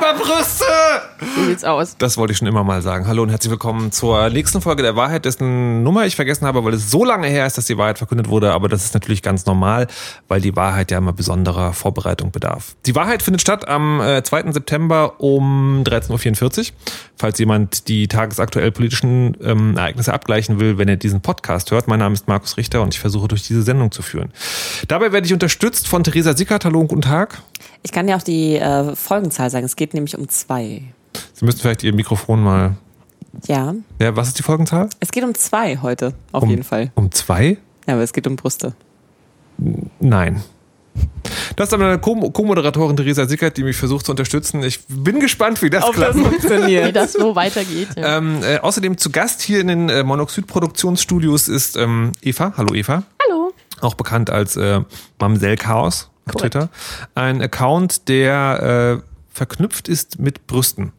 über Brüste! So sieht's aus. Das wollte ich schon immer mal sagen. Hallo und herzlich willkommen zur nächsten Folge der Wahrheit, dessen Nummer ich vergessen habe, weil es so lange her ist, dass die Wahrheit verkündet wurde. Aber das ist natürlich ganz normal, weil die Wahrheit ja immer besonderer Vorbereitung bedarf. Die Wahrheit findet statt am äh, 2. September um 13.44 Uhr. Falls jemand die tagesaktuell politischen ähm, Ereignisse abgleichen will, wenn er diesen Podcast hört. Mein Name ist Markus Richter und ich versuche durch diese Sendung zu führen. Dabei werde ich unterstützt von Theresa Sickert. Hallo und guten Tag. Ich kann ja auch die äh, Folgenzahl sagen. Es geht nämlich um zwei. Sie müssten vielleicht Ihr Mikrofon mal. Ja. Ja, was ist die Folgenzahl? Es geht um zwei heute, auf um, jeden Fall. Um zwei? Ja, aber es geht um Brüste. Nein. Das ist aber eine Co-Moderatorin Theresa Sickert, die mich versucht zu unterstützen. Ich bin gespannt, wie das Ob klappt. das funktioniert. Wie das so weitergeht. Ja. Ähm, äh, außerdem zu Gast hier in den äh, Monoxid-Produktionsstudios ist ähm, Eva. Hallo Eva. Hallo. Auch bekannt als äh, Mamsell Chaos auf. Twitter. Ein Account, der äh, verknüpft ist mit Brüsten.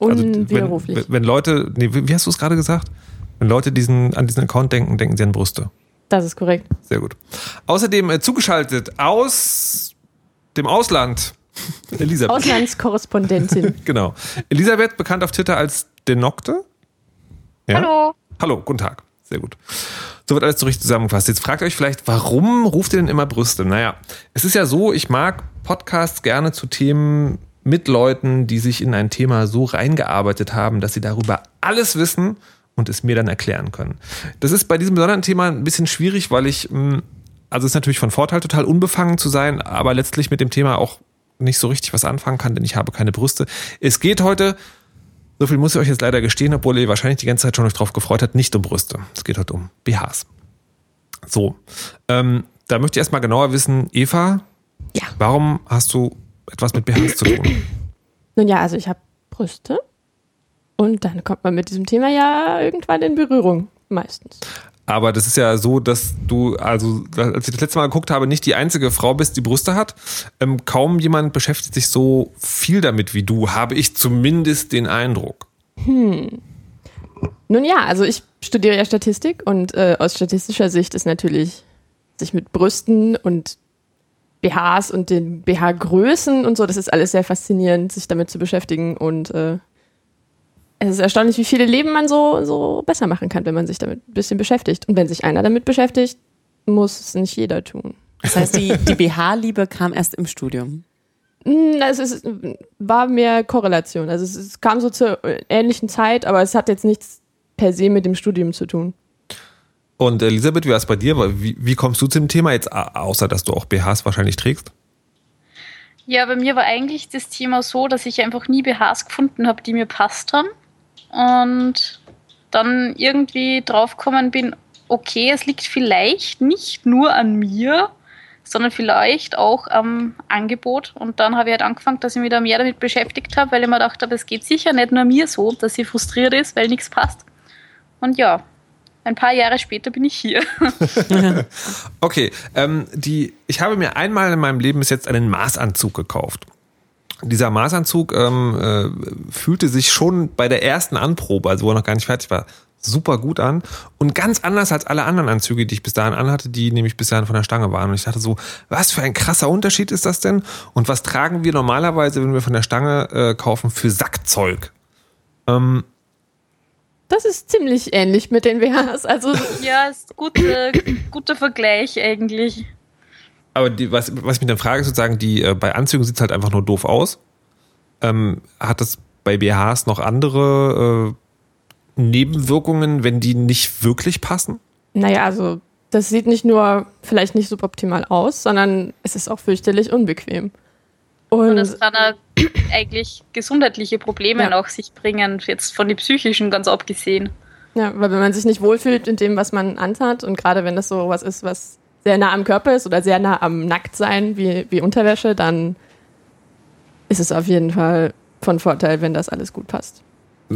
Also, Unwiderruflich. wenn, wenn Leute, nee, wie hast du es gerade gesagt? Wenn Leute diesen, an diesen Account denken, denken sie an Brüste. das ist korrekt. Sehr gut. Außerdem äh, zugeschaltet aus dem Ausland. Elisabeth. Auslandskorrespondentin. Genau. Elisabeth, bekannt auf Twitter als Denokte. Ja? Hallo. Hallo, guten Tag. Sehr gut. So wird alles so richtig zusammengefasst. Jetzt fragt ihr euch vielleicht, warum ruft ihr denn immer Brüste? Naja, es ist ja so, ich mag Podcasts gerne zu Themen mit Leuten, die sich in ein Thema so reingearbeitet haben, dass sie darüber alles wissen und es mir dann erklären können. Das ist bei diesem besonderen Thema ein bisschen schwierig, weil ich, mh, also es ist natürlich von Vorteil, total unbefangen zu sein, aber letztlich mit dem Thema auch nicht so richtig was anfangen kann, denn ich habe keine Brüste. Es geht heute so viel muss ich euch jetzt leider gestehen, obwohl ihr wahrscheinlich die ganze Zeit schon euch drauf gefreut habt, nicht um Brüste. Es geht heute um BHs. So, ähm, da möchte ich erstmal genauer wissen, Eva, Ja. warum hast du etwas mit BHs zu tun? Nun ja, also ich habe Brüste. Und dann kommt man mit diesem Thema ja irgendwann in Berührung. Meistens. Aber das ist ja so, dass du, also als ich das letzte Mal geguckt habe, nicht die einzige Frau bist, die Brüste hat. Ähm, kaum jemand beschäftigt sich so viel damit wie du, habe ich zumindest den Eindruck. Nun ja, also ich studiere ja Statistik und äh, aus statistischer Sicht ist natürlich sich mit Brüsten und BHs und den BH-Größen und so, das ist alles sehr faszinierend, sich damit zu beschäftigen und äh, es ist erstaunlich, wie viele Leben man so, so besser machen kann, wenn man sich damit ein bisschen beschäftigt. Und wenn sich einer damit beschäftigt, muss es nicht jeder tun. Das heißt, die, die BH-Liebe kam erst im Studium. Mm, Es ist, war mehr Korrelation. Also es, es kam so zur ähnlichen Zeit, aber es hat jetzt nichts per se mit dem Studium zu tun. Und Elisabeth, wie war es bei dir? Wie, wie kommst du zu dem Thema jetzt, au- außer dass du auch BHs wahrscheinlich trägst? Ja, bei mir war eigentlich das Thema so, dass ich einfach nie BHs gefunden habe, die mir passt haben. Und dann irgendwie draufgekommen bin, okay, es liegt vielleicht nicht nur an mir, sondern vielleicht auch am Angebot. Und dann habe ich halt angefangen, dass ich mich da mehr damit beschäftigt habe, weil ich mir gedacht habe, es geht sicher nicht nur mir so, dass sie frustriert ist, weil nichts passt. Und ja, ein paar Jahre später bin ich hier. Okay, ähm, die, ich habe mir einmal in meinem Leben bis jetzt einen Maßanzug gekauft. Dieser Maßanzug ähm, äh, fühlte sich schon bei der ersten Anprobe, also wo er noch gar nicht fertig war, super gut an und ganz anders als alle anderen Anzüge, die ich bis dahin anhatte, die nämlich bis dahin von der Stange waren. Und ich dachte so, was für ein krasser Unterschied ist das denn? Und was tragen wir normalerweise, wenn wir von der Stange äh, kaufen, für Sackzeug? Ähm, Das ist ziemlich ähnlich mit den BHs. Also ja, ist guter, guter Vergleich eigentlich. Aber die, was, was ich mich dann frage, ist sozusagen, die, äh, bei Anzügen sieht es halt einfach nur doof aus. Ähm, hat das bei BHs noch andere äh, Nebenwirkungen, wenn die nicht wirklich passen? Naja, also das sieht nicht nur vielleicht nicht suboptimal aus, sondern es ist auch fürchterlich unbequem. Und, Und das kann eigentlich gesundheitliche Probleme Ja. nach sich bringen, jetzt von den psychischen ganz abgesehen. ja, weil wenn man sich nicht wohlfühlt in dem, was man anhat und gerade wenn das so was ist, was sehr nah am Körper ist oder sehr nah am Nacktsein wie, wie Unterwäsche, dann ist es auf jeden Fall von Vorteil, wenn das alles gut passt.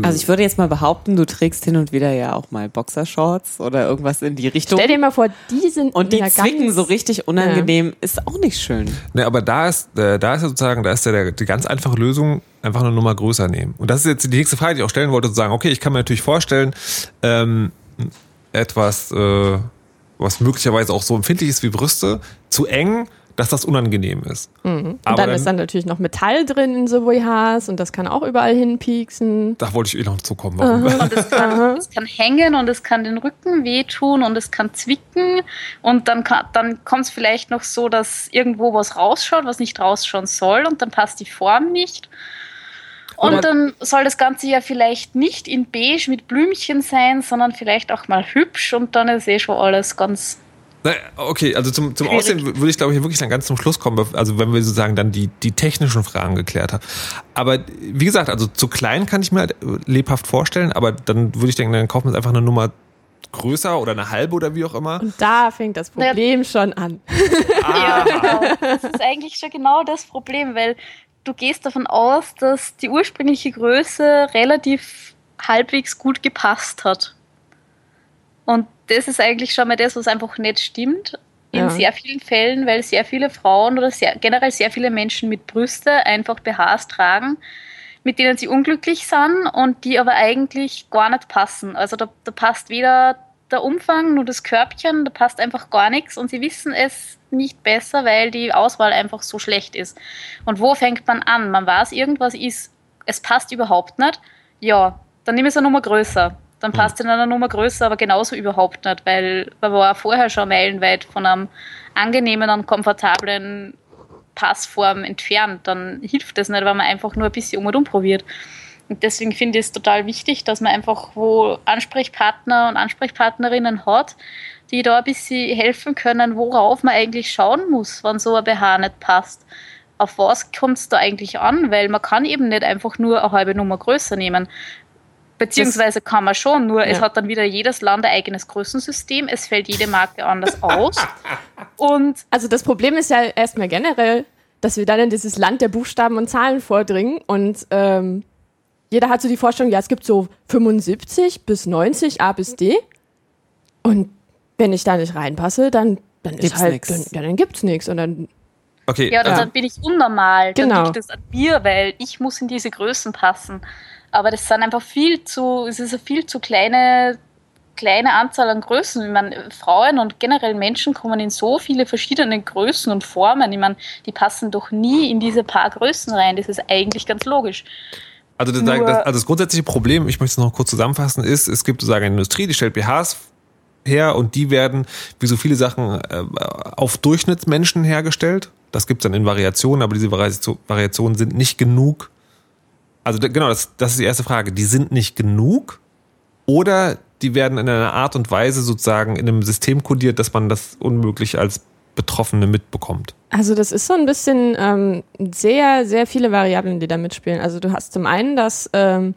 Also ich würde jetzt mal behaupten, du trägst hin und wieder ja auch mal Boxershorts oder irgendwas in die Richtung. Stell dir mal vor, die sind und die ja zwicken ganz, so richtig unangenehm, ist auch nicht schön. Ne, aber da ist, äh, da ist ja sozusagen, da ist ja der, die ganz einfache Lösung, einfach eine Nummer größer nehmen. Und das ist jetzt die nächste Frage, die ich auch stellen wollte, zu sagen, okay, ich kann mir natürlich vorstellen, ähm, etwas, äh, was möglicherweise auch so empfindlich ist wie Brüste, zu eng, dass das unangenehm ist. Und Aber dann, dann- ist dann natürlich noch Metall drin in so BHs und das kann auch überall hinpieksen. Da wollte ich eh noch zukommen. Warum? Und es kann, es kann hängen und es kann den Rücken wehtun und es kann zwicken. Und dann, kann- dann kommt es vielleicht noch so, dass irgendwo was rausschaut, was nicht rausschauen soll und dann passt die Form nicht. Und Oder- dann soll das Ganze ja vielleicht nicht in beige mit Blümchen sein, sondern vielleicht auch mal hübsch und dann ist eh schon alles ganz. Okay, also zum, zum. Aussehen würde ich, glaube ich, wirklich dann ganz zum Schluss kommen, also wenn wir sozusagen dann die, die technischen Fragen geklärt haben. Aber wie gesagt, also zu klein kann ich mir halt lebhaft vorstellen, aber dann würde ich denken, dann kaufen wir einfach eine Nummer größer oder eine halbe oder wie auch immer. Und da fängt das Problem schon an. Ja, genau. Das ist eigentlich schon genau das Problem, weil du gehst davon aus, dass die ursprüngliche Größe relativ halbwegs gut gepasst hat. Und das ist eigentlich schon mal das, was einfach nicht stimmt. In Ja. sehr vielen Fällen, weil sehr viele Frauen oder sehr, generell sehr viele Menschen mit Brüste einfach BHs tragen, mit denen sie unglücklich sind und die aber eigentlich gar nicht passen. Also da, da passt weder der Umfang, nur das Körbchen, da passt einfach gar nichts und sie wissen es nicht besser, weil die Auswahl einfach so schlecht ist. Und wo fängt man an? Man weiß, irgendwas ist, es passt überhaupt nicht. Ja, dann ich es eine Nummer größer. Dann passt es in einer Nummer größer, aber genauso überhaupt nicht, weil man war vorher schon meilenweit von einem angenehmen und komfortablen Passform entfernt. Dann hilft das nicht, weil man einfach nur ein bisschen um und um probiert. Und deswegen finde ich es total wichtig, dass man einfach wo Ansprechpartner und Ansprechpartnerinnen hat, die da ein bisschen helfen können, worauf man eigentlich schauen muss, wenn so ein BH nicht passt. Auf was kommt es da eigentlich an? Weil man kann eben nicht einfach nur eine halbe Nummer größer nehmen. Beziehungsweise kann man schon, nur es Ja. hat dann wieder jedes Land ein eigenes Größensystem, es fällt jede Marke anders aus. Und Also das Problem ist ja erstmal generell, dass wir dann in dieses Land der Buchstaben und Zahlen vordringen und ähm, jeder hat so die Vorstellung, ja, es gibt so 75 bis 90 A bis D und wenn ich da nicht reinpasse, dann, dann ist Gibt's halt, nix. dann, ja, dann gibt's nichts und dann Okay, Ja, oder Ja. dann bin ich unnormal. Dann Genau. liegt es an mir, weil ich muss in diese Größen passen. Aber das sind einfach viel zu, es ist eine viel zu kleine, kleine Anzahl an Größen. Ich meine, Frauen und generell Menschen kommen in so viele verschiedene Größen und Formen. Ich meine, die passen doch nie in diese paar Größen rein. Das ist eigentlich ganz logisch. Also das, das, also das grundsätzliche Problem, ich möchte es noch kurz zusammenfassen, ist, es gibt sozusagen eine Industrie, die stellt BHs her und die werden, wie so viele Sachen, äh, auf Durchschnittsmenschen hergestellt. Das gibt es dann in Variationen, aber diese Variation- Variationen sind nicht genug. Also genau, das, das ist die erste Frage. Die sind nicht genug oder die werden in einer Art und Weise sozusagen in einem System kodiert, dass man das unmöglich als Betroffene mitbekommt. Also das ist so ein bisschen ähm, sehr, sehr viele Variablen, die da mitspielen. Also du hast zum einen, dass ähm,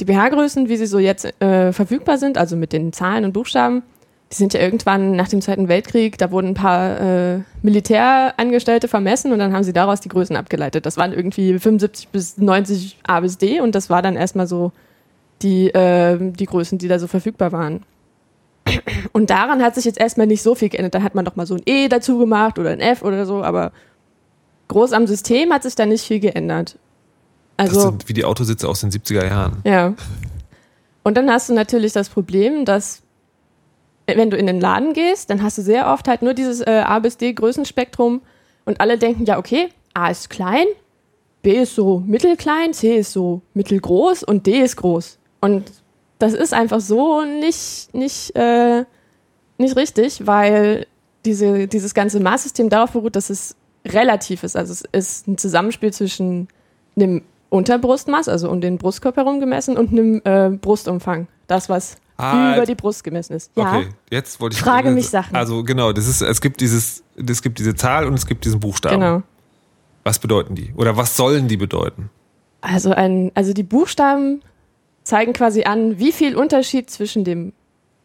die BH-Größen, wie sie so jetzt äh, verfügbar sind, also mit den Zahlen und Buchstaben, die sind ja irgendwann nach dem Zweiten Weltkrieg, da wurden ein paar äh, Militärangestellte vermessen und dann haben sie daraus die Größen abgeleitet. Das waren irgendwie 75 bis 90 A bis D und das war dann erstmal so die, äh, die Größen, die da so verfügbar waren. Und daran hat sich jetzt erstmal nicht so viel geändert. Da hat man doch mal so ein E dazu gemacht oder ein F oder so, aber groß am System hat sich da nicht viel geändert. Das Also, sind wie die Autositze aus den 70er Jahren. ja. Und dann hast du natürlich das Problem, dass wenn du in den Laden gehst, dann hast du sehr oft halt nur dieses äh, A bis D Größenspektrum und alle denken, ja, okay, A ist klein, B ist so mittelklein, C ist so mittelgroß und D ist groß. Und das ist einfach so nicht, nicht, äh, nicht richtig, weil diese, dieses ganze Maßsystem darauf beruht, dass es relativ ist. Also es ist ein Zusammenspiel zwischen einem Unterbrustmaß, also um den Brustkorb herum gemessen, und einem äh, Brustumfang. Das, was Ah, über die Brust gemessen ist. Ja. Okay, jetzt wollte ich Frage mich Sachen. Also genau, das ist es gibt dieses es gibt diese Zahl und es gibt diesen Buchstaben. Genau. Was bedeuten die oder was sollen die bedeuten? Also, ein, also die Buchstaben zeigen quasi an, wie viel Unterschied zwischen dem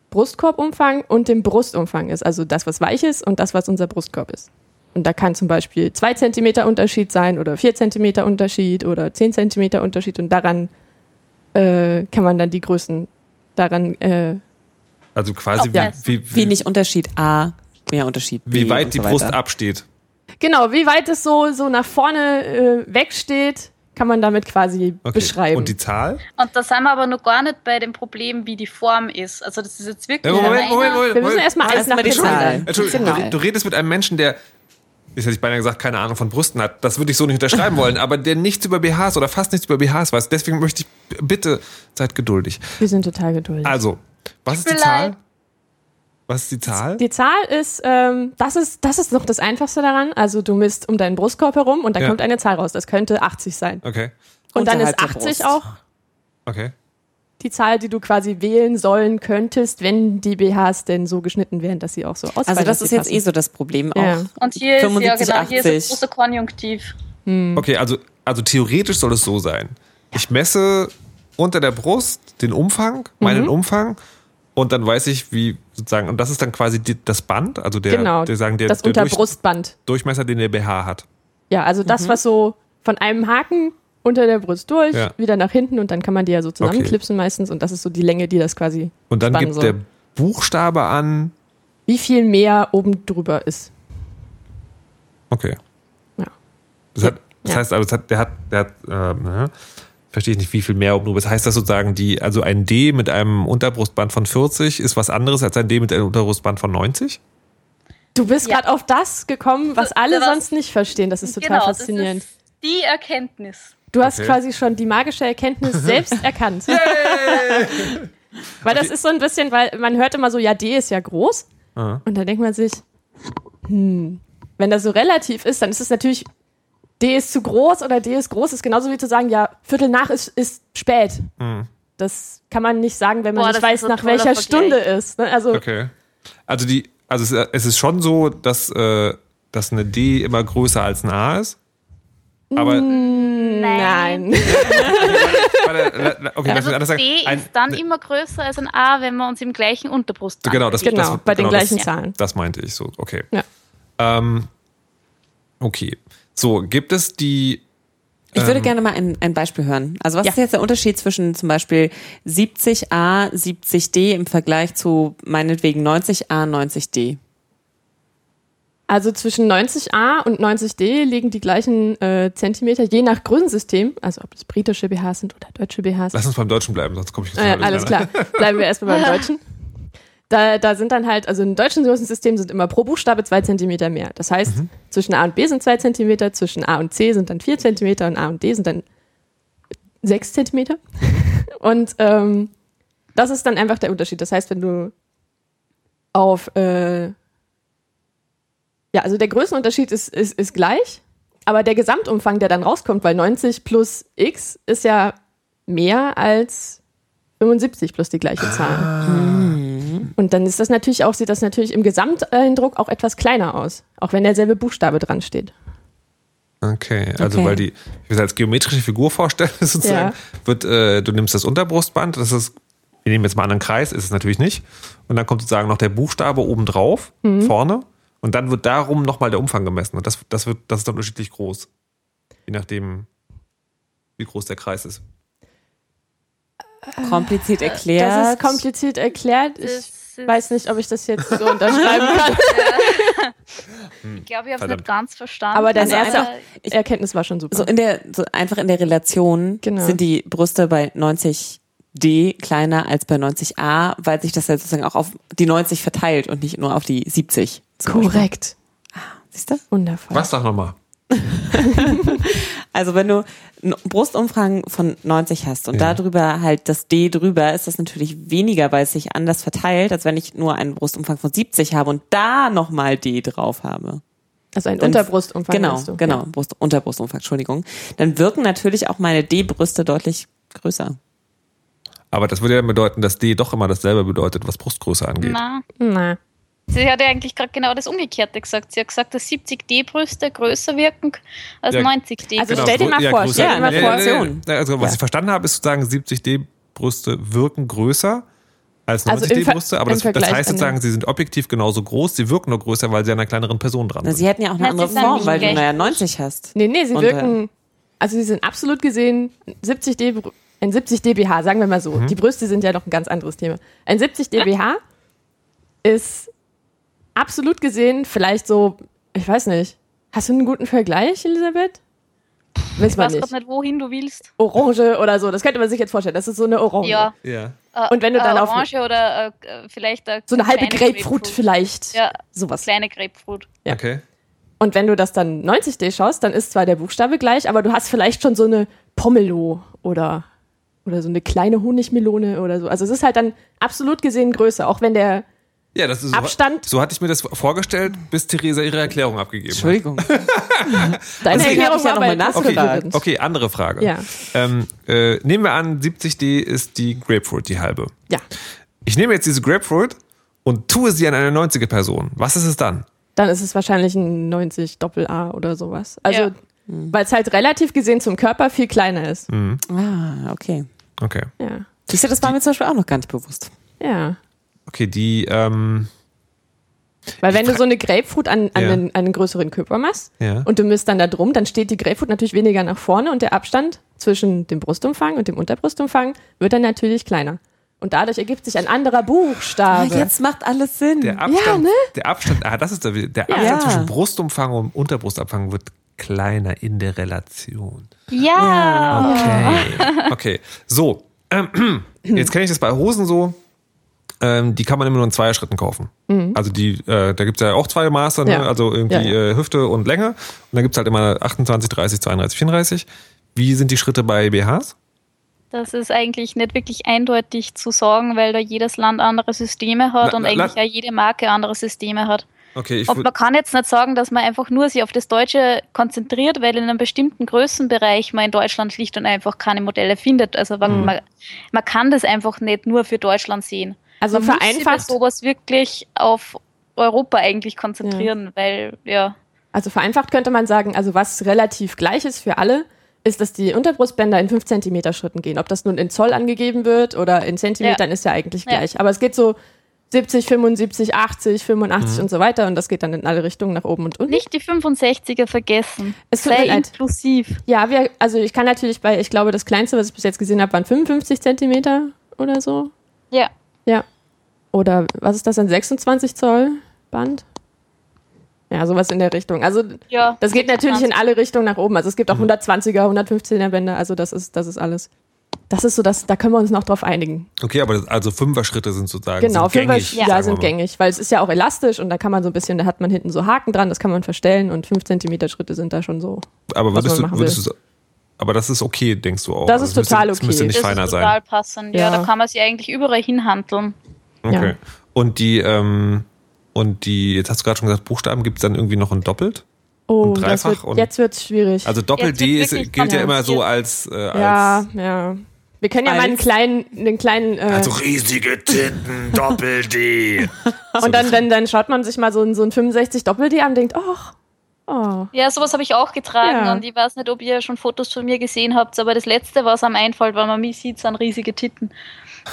Brustkorbumfang und dem Brustumfang ist. Also das, was weich ist und das, was unser Brustkorb ist. Und da kann zum Beispiel zwei Zentimeter Unterschied sein oder vier Zentimeter Unterschied oder zehn Zentimeter Unterschied und daran äh, kann man dann die Größen daran äh, Also quasi Ja. wie, wie, Wie nicht Unterschied A, mehr Unterschied B. wie weit und die so Brust weiter. absteht. Genau, wie weit es so, so nach vorne äh, wegsteht, kann man damit quasi Okay. beschreiben. Und die Zahl? Und da sind wir aber noch gar nicht bei dem Problem, wie die Form ist. Also das ist jetzt wirklich Äh, Moment, reiner- Moment, Moment, Wir müssen Moment. erstmal alles Erstmal nach die Personen Zahl. Entschuldigung, du, du redest mit einem Menschen, der Jetzt hätte ich beinahe gesagt, keine Ahnung von Brüsten hat. Das würde ich so nicht unterschreiben wollen, aber der nichts über BHs oder fast nichts über BHs weiß. Deswegen möchte ich, bitte, seid geduldig. Wir sind total geduldig. Also, was ist die Zahl? Was ist die Zahl? Die Zahl ist, ähm, das ist, das ist noch das Einfachste daran. Also du misst um deinen Brustkorb herum und da Ja. kommt eine Zahl raus. Das könnte 80 sein. Okay, Und dann ist Unterhalb der 80 Brust. auch okay. Die Zahl, die du quasi wählen sollen könntest, wenn die BHs denn so geschnitten wären, dass sie auch so ausfallen. Also das ist jetzt eh passen. so das Problem Ja. auch. Und hier ist ja 75, genau, hier ist 80. großer Konjunktiv. Okay, also, also theoretisch soll es so sein. Ich messe unter der Brust den Umfang, meinen Umfang, und dann weiß ich, wie sozusagen, und das ist dann quasi die, das Band, also der, Genau, der, sagen, der, das der Durch, Unterbrustband. Durchmesser, den der BH hat. Ja, also Mhm. das, was so von einem Haken unter der Brust durch, Ja. wieder nach hinten und dann kann man die ja so zusammenklipsen meistens und das ist so die Länge, die das quasi Und dann gibt soll. der Buchstabe an. Wie viel mehr oben drüber ist. Okay. Ja. Das, hat, das Ja. heißt, also, das hat, der hat, der hat, äh, ne? verstehe ich nicht, wie viel mehr oben drüber ist. Heißt das sozusagen, die, also ein D mit einem Unterbrustband von 40 ist was anderes als ein D mit einem Unterbrustband von 90? Du bist Ja. gerade auf das gekommen, was alle was- sonst nicht verstehen. Das ist total genau, faszinierend. Das ist die Erkenntnis. Du hast Okay. quasi schon die magische Erkenntnis selbst erkannt. weil das ist so ein bisschen, weil man hört immer so, ja, D ist ja groß. Aha. Und dann denkt man sich, hm, wenn das so relativ ist, dann ist es natürlich, D ist zu groß oder D ist groß, ist genauso wie zu sagen, ja, Viertel nach ist, ist spät. Hm. Das kann man nicht sagen, wenn man Boah, nicht weiß, ein nach welcher Vergleich. Stunde ist. Ne? Also, Okay. Also die, also es, ist- es ist schon so, dass, äh, dass eine D immer größer als ein A ist. Aber nein. warte, la- la- okay, Also mich anders sagen. D Ein- ist dann ne- immer größer als ein A, wenn wir uns im gleichen Unterbrust Genau, das, Genau, das, bei den genau, gleichen das, Zahlen. Das meinte ich so, okay. Ja. Ähm, okay. So, gibt es die. Ich würde Ähm, gerne mal ein, ein Beispiel hören. Also was Ja. ist jetzt der Unterschied zwischen zum Beispiel 70a, 70d im Vergleich zu meinetwegen 90a, 90d? Also zwischen 90a und 90d liegen die gleichen äh, Zentimeter, je nach Größensystem, also ob es britische BHs sind oder deutsche BHs. Lass uns beim Deutschen bleiben, sonst komme ich jetzt Äh, alles klar. Bleiben wir erstmal beim Deutschen. Da, da sind dann halt, also im deutschen Größensystem sind immer pro Buchstabe zwei Zentimeter mehr. Das heißt, Mhm. zwischen A und B sind zwei Zentimeter, zwischen A und C sind dann vier Zentimeter und A und D sind dann sechs Zentimeter. Und ähm, das ist dann einfach der Unterschied. Das heißt, wenn du auf, äh, ja, also der Größenunterschied ist, ist, ist gleich, aber der Gesamtumfang, der dann rauskommt, weil 90 plus x ist ja mehr als 75 plus die gleiche Zahl. Und dann ist das natürlich auch, sieht das natürlich im Gesamteindruck auch etwas kleiner aus, auch wenn derselbe Buchstabe dran steht. Okay, also Okay. weil die, ich will es als geometrische Figur vorstellen, sozusagen, Ja. wird, äh, du nimmst das Unterbrustband, das ist, wir nehmen jetzt mal einen Kreis, ist es natürlich nicht. Und dann kommt sozusagen noch der Buchstabe oben drauf, Mhm. vorne. Und dann wird darum nochmal der Umfang gemessen. Und das, das wird, das ist dann unterschiedlich groß. Je nachdem, wie groß der Kreis ist. Kompliziert erklärt. Das ist kompliziert erklärt. Ich weiß nicht, ob ich das jetzt so unterschreiben kann. Ich glaube, ich habe es nicht ganz verstanden. Aber deine Also erste einfach- Erkenntnis war schon super. So in der, so einfach in der Relation Genau. sind die Brüste bei 90D kleiner als bei 90A, weil sich das ja sozusagen auch auf die 90 verteilt und nicht nur auf die 70. Korrekt. Siehst du? Wundervoll. Was sag nochmal? Also wenn du einen Brustumfang von 90 hast und Ja. darüber halt das D drüber, ist das natürlich weniger, weil es sich anders verteilt, als wenn ich nur einen Brustumfang von 70 habe und da nochmal D drauf habe. Also ein Dann- Unterbrustumfang. Genau, genau, Ja. Brust, Unterbrustumfang, Entschuldigung. Dann wirken natürlich auch meine D-Brüste deutlich größer. Aber das würde ja bedeuten, dass D doch immer dasselbe bedeutet, was Brustgröße angeht. Na, Na, sie hat ja eigentlich gerade genau das Umgekehrte gesagt. Sie hat gesagt, dass 70D-Brüste größer wirken als Ja. 90D. Also Genau, stell dir mal ja, vor, stell dir mal vor. ja, ja, ja. Also was Ja. ich verstanden habe, ist sozusagen 70D-Brüste wirken größer als Also im Ver- 90D-Brüste, aber im das, das heißt sozusagen, sie sind objektiv genauso groß, sie wirken nur größer, weil sie an einer kleineren Person dran Na, sind. sie hätten ja auch eine Na, andere Form, weil du naja groß. 90 hast. Nee, nee, sie Und, wirken, also sie sind absolut gesehen 70 D, ein 70 dBH, sagen wir mal so. Mhm. Die Brüste sind ja noch ein ganz anderes Thema. Ein 70 dBH ist absolut gesehen vielleicht so, ich weiß nicht. Hast du einen guten Vergleich, Elisabeth? Weiß ich man weiß gerade nicht, wohin du willst. Orange oder so, das könnte man sich jetzt vorstellen. Das ist so eine Orange. Ja. Ja. Äh, Und wenn du dann äh, auf- Orange oder äh, äh, vielleicht eine So eine halbe kleine Grapefruit vielleicht. Ja, Sowas. kleine Grapefruit. Ja. Okay. Und wenn du das dann 90D schaust, dann ist zwar der Buchstabe gleich, aber du hast vielleicht schon so eine Pomelo oder, oder so eine kleine Honigmelone oder so. Also es ist halt dann absolut gesehen größer, auch wenn der Ja, das ist so, Abstand- So hatte ich mir das vorgestellt, bis Theresa ihre Erklärung abgegeben hat. Entschuldigung. deine hab ich ja war noch bei mal Okay, nachgefragt. okay, andere Frage. Ja. Ähm, äh, nehmen wir an, 70D ist die Grapefruit, die halbe. Ja, Ich nehme jetzt diese Grapefruit und tue sie an eine 90er Person. Was ist es dann? dann ist es wahrscheinlich ein 90 Doppel A oder sowas. Also, Ja. weil es halt relativ gesehen zum Körper viel kleiner ist. Ah, okay. Okay. Ja. Siehst du, das war mir zum Beispiel auch noch gar nicht bewusst. Ja. Okay, die, ähm, Weil wenn du so eine Grapefruit an, an Ja. einen, einen größeren Körper machst Ja. und du misst dann da drum, dann steht die Grapefruit natürlich weniger nach vorne und der Abstand zwischen dem Brustumfang und dem Unterbrustumfang wird dann natürlich kleiner. Und dadurch ergibt sich ein anderer Ah, Buchstabe. jetzt macht alles Sinn. der Abstand, ne? der Abstand, ah, das ist der, der Ja. Abstand Ja. zwischen Brustumfang und Unterbrustumfang wird kleiner in der Relation. Ja. Okay. Okay. So. Jetzt kenne ich das bei Hosen so. Ähm, die kann man immer nur in zwei Schritten kaufen. Also die, äh, da gibt's ja auch zwei Maße, ne? Ja. also irgendwie Ja, ja. Äh, Hüfte und Länge. Und da gibt's halt immer 28, 30, 32, 34. Wie sind die Schritte bei BHs? Das ist eigentlich nicht wirklich eindeutig zu sagen, weil da jedes Land andere Systeme hat La- und la- eigentlich la- auch jede Marke andere Systeme hat. Okay, ich Und man kann jetzt nicht sagen, dass man einfach nur sich auf das Deutsche konzentriert, weil in einem bestimmten Größenbereich man in Deutschland schlicht und einfach keine Modelle findet. Also man, Mhm. man, man kann das einfach nicht nur für Deutschland sehen. Also man muss sich bei vereinfacht, sowas wirklich auf Europa eigentlich konzentrieren, weil ja. also vereinfacht könnte man sagen, also was relativ gleich ist für alle, ist, dass die Unterbrustbänder in 5 Zentimeter Schritten gehen. Ob das nun in Zoll angegeben wird oder in Zentimetern, ist ja eigentlich Ja. gleich. Aber es geht so 70, 75, 80, 85 Mhm. und so weiter und das geht dann in alle Richtungen nach oben und unten. Nicht die 65er vergessen. Es tut mir Sei leid. inklusiv. Ja, wir, also ich kann natürlich bei, ich glaube, das kleinste, was ich bis jetzt gesehen habe, waren 55 Zentimeter oder so. Ja. Ja. Oder was ist das, ein 26 Zoll Band? Ja, sowas in der Richtung. Also Ja. das geht natürlich in alle Richtungen nach oben. Also es gibt Mhm. auch 120er, 115er Bänder, also das ist, das ist alles. Das ist so, das, da können wir uns noch drauf einigen. okay, aber das, also Fünfer-Schritte sind sozusagen Genau, sind gängig. ja, sagen wir sind gängig, weil es ist ja auch elastisch und da kann man so ein bisschen, da hat man hinten so Haken dran, das kann man verstellen und 5 Zentimeter Schritte sind da schon so. Aber was würdest man du, würdest du, aber das ist okay, denkst du auch. Das ist müsste- total müsste okay. nicht Das feiner ist sein. total passend. Ja, Ja. da kann man sich eigentlich überall hinhandeln. Okay. Ja. Und die, ähm, und die, jetzt hast du gerade schon gesagt, Buchstaben gibt es dann irgendwie noch ein Doppelt? Oh, Und das dreifach wird, und- jetzt wird's schwierig. Also Doppel-D wird gilt ja immer so als, äh, ja, als ja. Wir können ja mal einen kleinen, einen kleinen, äh, also riesige Titten, Doppel-D. und dann, dann, dann schaut man sich mal so ein, so ein 65 Doppel-D an und denkt, ach, oh. Ja, sowas habe ich auch getragen Ja. und ich weiß nicht, ob ihr schon Fotos von mir gesehen habt, aber das letzte, was am einfällt, weil man mich sieht, sind riesige Titten.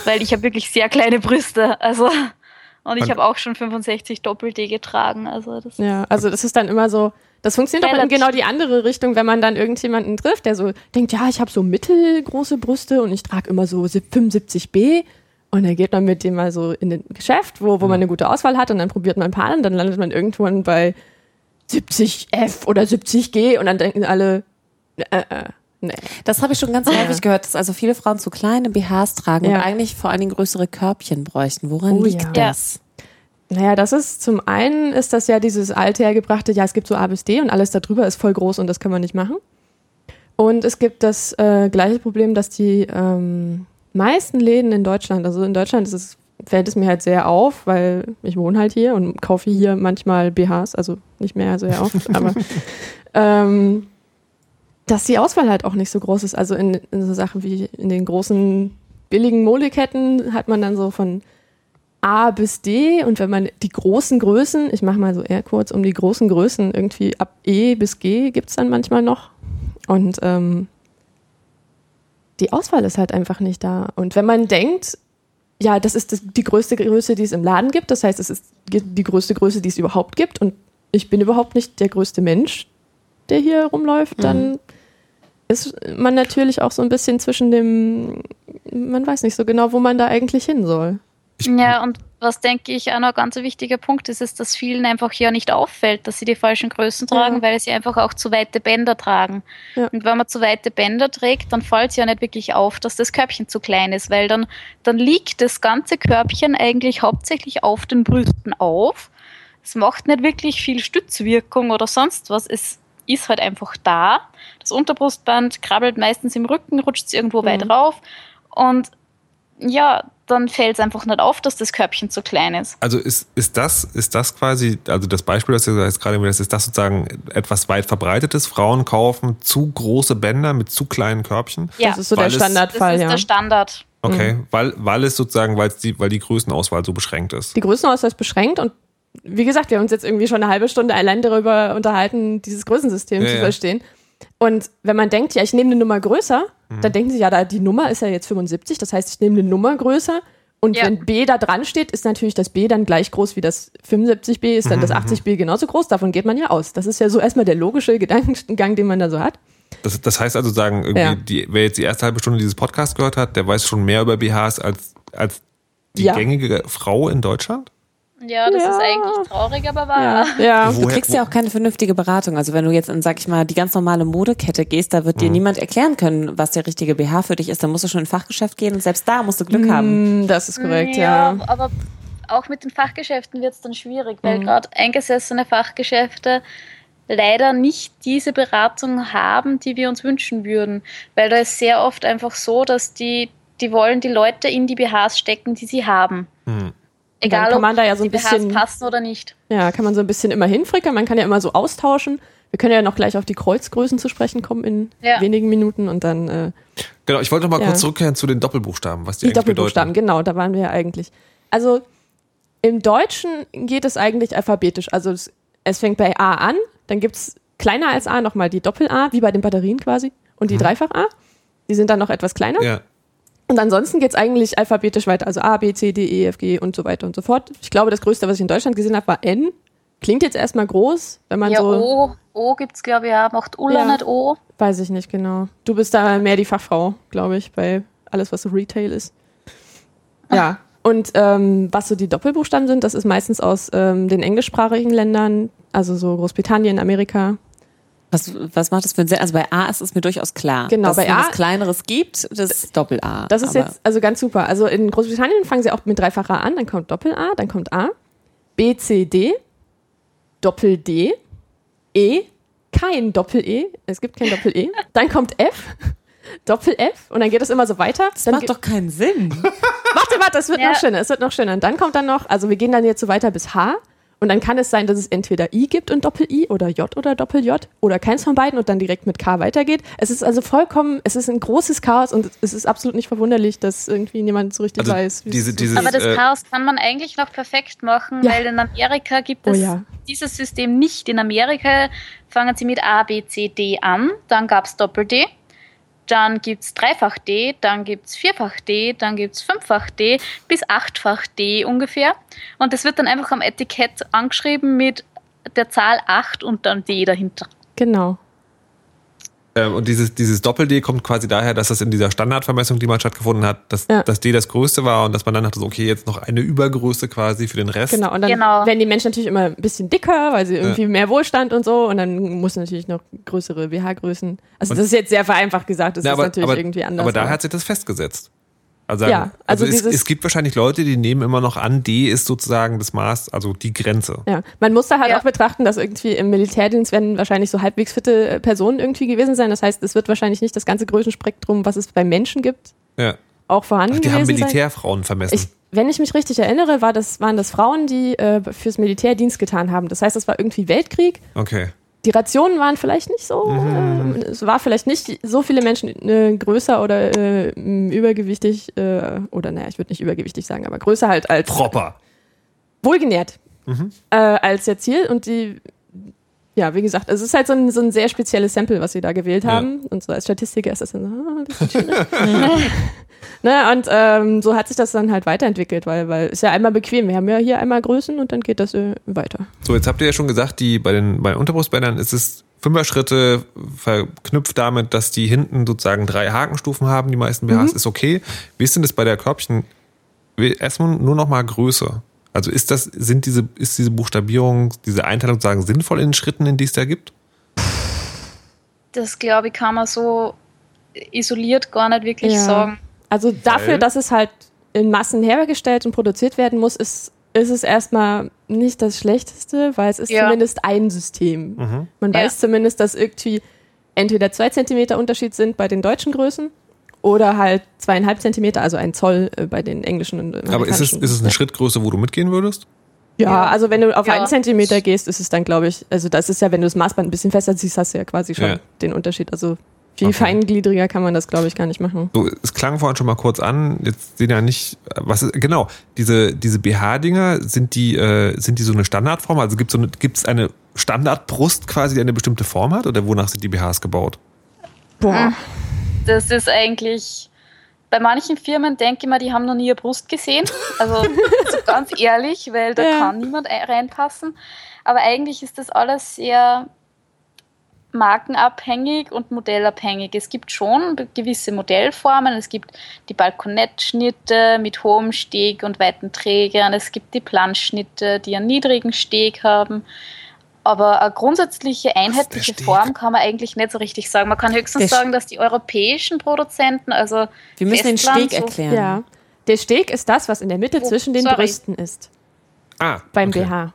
Weil ich habe wirklich sehr kleine Brüste. Also und ich Und- habe auch schon 65 Doppel-D getragen. Also das Ja, also das ist dann immer so, das funktioniert auch in genau die andere Richtung, wenn man dann irgendjemanden trifft, der so denkt, ja, ich habe so mittelgroße Brüste und ich trage immer so 75b und dann geht man mit dem mal so in ein Geschäft, wo, wo man eine gute Auswahl hat und dann probiert man ein paar an, dann landet man irgendwann bei 70f oder 70g und dann denken alle, äh, äh, nee. Das habe ich schon ganz häufig gehört, dass also viele Frauen zu kleine BHs tragen Ja. und eigentlich vor allen Dingen größere Körbchen bräuchten. Woran Oh liegt ja. das? Naja, das ist zum einen ist das ja dieses althergebrachte, ja, es gibt so A bis D und alles darüber ist voll groß und das kann man nicht machen. Und es gibt das äh, gleiche Problem, dass die ähm, meisten Läden in Deutschland, also in Deutschland ist es, fällt es mir halt sehr auf, weil ich wohne halt hier und kaufe hier manchmal BHs, also nicht mehr sehr oft, aber ähm, dass die Auswahl halt auch nicht so groß ist. Also in, in so Sachen wie in den großen billigen Modeketten hat man dann so von A bis D und wenn man die großen Größen, ich mache mal so eher kurz, um die großen Größen irgendwie ab E bis G gibt's dann manchmal noch. Und ähm, die Auswahl ist halt einfach nicht da. Und wenn man denkt, ja, das ist das, die größte Größe, die es im Laden gibt, das heißt, es ist die größte Größe, die es überhaupt gibt und ich bin überhaupt nicht der größte Mensch, der hier rumläuft, dann ist man natürlich auch so ein bisschen zwischen dem, man weiß nicht so genau, wo man da eigentlich hin soll. Ja, und was denke ich auch noch ein ganz wichtiger Punkt ist, ist, dass vielen einfach ja nicht auffällt, dass sie die falschen Größen tragen, Ja. weil sie einfach auch zu weite Bänder tragen. Ja. Und wenn man zu weite Bänder trägt, dann fällt es ja nicht wirklich auf, dass das Körbchen zu klein ist, weil dann, dann liegt das ganze Körbchen eigentlich hauptsächlich auf den Brüsten auf. es macht nicht wirklich viel Stützwirkung oder sonst was. Es ist halt einfach da. Das Unterbrustband krabbelt meistens im Rücken, rutscht irgendwo weit Mhm. rauf und ja, dann fällt es einfach nicht auf, dass das Körbchen zu klein ist. Also ist, ist das, ist das quasi, also das Beispiel, das du jetzt gerade das ist das sozusagen etwas weit verbreitetes? Frauen kaufen zu große Bänder mit zu kleinen Körbchen? Ja, das ist so der es- das Standardfall, ist ja. der Standard. Okay, Mhm. weil, weil es sozusagen, weil es die, weil die Größenauswahl so beschränkt ist. Die Größenauswahl ist beschränkt und wie gesagt, wir haben uns jetzt irgendwie schon eine halbe Stunde allein darüber unterhalten, dieses Größensystem Ja, zu ja. verstehen. Und wenn man denkt, ja, ich nehme eine Nummer größer, Mhm. dann denken sie, ja, da, die Nummer ist ja jetzt 75, das heißt, ich nehme eine Nummer größer. Und Ja. wenn B da dran steht, ist natürlich das B dann gleich groß wie das 75B, ist dann Mhm, das 80B genauso groß. Davon geht man ja aus. Das ist ja so erstmal der logische Gedankengang, den man da so hat. Das, das heißt also sagen, irgendwie, Ja. die, wer jetzt die erste halbe Stunde dieses Podcast gehört hat, der weiß schon mehr über BHs als, als die Ja. gängige Frau in Deutschland? Ja, das Ja. ist eigentlich traurig, aber wahr. ja. Du kriegst ja auch keine vernünftige Beratung. Also wenn du jetzt in, sag ich mal, die ganz normale Modekette gehst, da wird Mhm. dir niemand erklären können, was der richtige BH für dich ist. Dann musst du schon in ein Fachgeschäft gehen und selbst da musst du Glück haben. Mm, Das ist korrekt, ja. aber auch mit den Fachgeschäften wird es dann schwierig, weil Mhm. gerade eingesessene Fachgeschäfte leider nicht diese Beratung haben, die wir uns wünschen würden. Weil da ist sehr oft einfach so, dass die, die wollen die Leute in die BHs stecken, die sie haben. Hm. Egal, kann man ob da ja so ein die BHs bisschen- passen oder nicht. Ja, kann man so ein bisschen immer hinfrickern. Man kann ja immer so austauschen. Wir können ja noch gleich auf die Kreuzgrößen zu sprechen kommen in Ja. wenigen Minuten und dann äh, Genau, ich wollte noch mal Ja. kurz zurückkehren zu den Doppelbuchstaben, was die, die eigentlich Doppelbuchstaben. bedeuten. Genau, da waren wir ja eigentlich. Also im Deutschen geht es eigentlich alphabetisch. Also es, es fängt bei A an, dann gibt's kleiner als A nochmal die Doppel-A, wie bei den Batterien quasi, und die Dreifach-A. Die sind dann noch etwas kleiner. Ja. Und ansonsten geht's eigentlich alphabetisch weiter. Also A, B, C, D, E, F, G und so weiter und so fort. Ich glaube, das Größte, was ich in Deutschland gesehen habe, war N. Klingt jetzt erstmal groß, wenn man Ja, so. O, o gibt es, glaube ich, ja. Macht Ulla Ja. nicht O? Weiß ich nicht genau. Du bist da mehr die Fachfrau, glaube ich, bei alles, was so Retail ist. Ja. Und ähm, was so die Doppelbuchstaben sind, das ist meistens aus ähm, den englischsprachigen Ländern, also so Großbritannien, Amerika. Was, was macht das für einen Sinn? Also bei A ist es mir durchaus klar. Genau, dass bei wenn A- es kleineres gibt, das Doppel-A. Das ist jetzt also ganz super. Also in Großbritannien fangen sie auch mit dreifacher an, dann kommt Doppel-A, dann kommt A, B, C, D, Doppel-D, E, kein Doppel-E, es gibt kein Doppel-E, dann kommt F, Doppel-F und dann geht es immer so weiter. Das dann macht doch keinen Sinn. Warte, warte, es wird Ja. noch schöner, es wird noch schöner. Und dann kommt dann noch, also wir gehen dann jetzt so weiter bis H. Und dann kann es sein, dass es entweder I gibt und Doppel-I oder J oder Doppel-J oder keins von beiden und dann direkt mit K weitergeht. Es ist also vollkommen, es ist ein großes Chaos und es ist absolut nicht verwunderlich, dass irgendwie niemand so richtig Also weiß, wie diese- es dieses- Aber das äh, Chaos kann man eigentlich noch perfekt machen, Ja. weil in Amerika gibt Oh es ja. dieses System nicht. In Amerika fangen sie mit A, B, C, D an, dann gab es Doppel-D, dann gibt es Dreifach-D, dann gibt es Vierfach-D, dann gibt es Fünffach-D bis Achtfach-D ungefähr. Und das wird dann einfach am Etikett angeschrieben mit der Zahl 8 und dann D dahinter. Genau. Ähm, und dieses, dieses Doppel-D kommt quasi daher, dass das in dieser Standardvermessung, die mal stattgefunden hat, dass Ja. das D das größte war und dass man dann dachte, so, okay, jetzt noch eine Übergröße quasi für den Rest. Genau. Und dann Genau. werden die Menschen natürlich immer ein bisschen dicker, weil sie irgendwie mehr Wohlstand und so. Und dann muss natürlich noch größere BH-Größen. Also Und- das ist jetzt sehr vereinfacht gesagt. Das Ja, ist aber, natürlich aber, irgendwie anders. aber daher hat sich das festgesetzt. Also, Ja, also also, es, dieses- es gibt wahrscheinlich Leute, die nehmen immer noch an, D ist sozusagen das Maß, also die Grenze. Ja, man muss da halt Ja. auch betrachten, dass irgendwie im Militärdienst werden wahrscheinlich so halbwegs fitte äh, Personen irgendwie gewesen sein. Das heißt, es wird wahrscheinlich nicht das ganze Größenspektrum, was es bei Menschen gibt, Ja. auch vorhanden Ach, die haben gewesen sein. Militärfrauen vermessen. Ich, wenn ich mich richtig erinnere, war das, waren das Frauen, die äh, fürs Militär Dienst getan haben. Das heißt, es war irgendwie Weltkrieg. okay. Die Rationen waren vielleicht nicht so, äh, es war vielleicht nicht so viele Menschen äh, größer oder äh, übergewichtig, äh, oder naja, ich würde nicht übergewichtig sagen, aber größer halt als Proper. wohlgenährt äh, als ihr Ziel und die, ja, wie gesagt, es ist halt so ein, so ein sehr spezielles Sample, was sie da gewählt Ja. haben und so als Statistiker ist das dann so, ah, ein bisschen schwierig. ne, und ähm, so hat sich das dann halt weiterentwickelt, weil, weil ist ja einmal bequem, wir haben ja hier einmal Größen und dann geht das äh, weiter. So, jetzt habt ihr ja schon gesagt, die bei den, bei Unterbrustbändern ist es Fünfer-Schritte verknüpft damit, dass die hinten sozusagen drei Hakenstufen haben, die meisten BHs, ist okay. Wie ist denn das bei der Körbchen? Erstmal nur noch mal Größe. Also ist das, sind diese, ist diese Buchstabierung, diese Einteilung sozusagen sinnvoll in den Schritten, in die es da gibt? Das, glaube ich, kann man so isoliert gar nicht wirklich Ja. sagen. Also dafür, Weil? dass es halt in Massen hergestellt und produziert werden muss, ist, ist es erstmal nicht das Schlechteste, weil es ist Ja. zumindest ein System. Mhm. Man Ja. weiß zumindest, dass irgendwie entweder zwei Zentimeter Unterschied sind bei den deutschen Größen oder halt zweieinhalb Zentimeter, also ein Zoll äh, bei den englischen und Aber ist es, ist es eine Schrittgröße, wo du mitgehen würdest? Ja, Ja. also wenn du auf Ja. einen Zentimeter gehst, ist es dann, glaube ich, also das ist ja, wenn du das Maßband ein bisschen fester ziehst, hast du ja quasi schon Ja. den Unterschied. Also viel Okay. feingliedriger kann man das, glaube ich, gar nicht machen. So, es klang vorhin schon mal kurz an. Jetzt sehen ja nicht, was ist, genau, diese, diese BH-Dinger, sind die, äh, sind die so eine Standardform? Also gibt es so eine, gibt's eine Standardbrust quasi, die eine bestimmte Form hat? Oder wonach sind die BHs gebaut? Boah. Das ist eigentlich. Bei manchen Firmen denke ich mal, die haben noch nie eine Brust gesehen. Also so ganz ehrlich, weil da Ja. kann niemand ein- reinpassen. Aber eigentlich ist das alles sehr markenabhängig und modellabhängig. Es gibt schon gewisse Modellformen. Es gibt die Balkonettschnitte mit hohem Steg und weiten Trägern. Es gibt die Planschnitte, die einen niedrigen Steg haben. Aber eine grundsätzliche einheitliche Steg? Form kann man eigentlich nicht so richtig sagen. Man kann höchstens Der Sch- sagen, dass die europäischen Produzenten, also Wir müssen den Festland Steg so- erklären. Ja. Der Steg ist das, was in der Mitte Oh, zwischen den sorry. Brüsten ist. Ah, Beim okay. BH.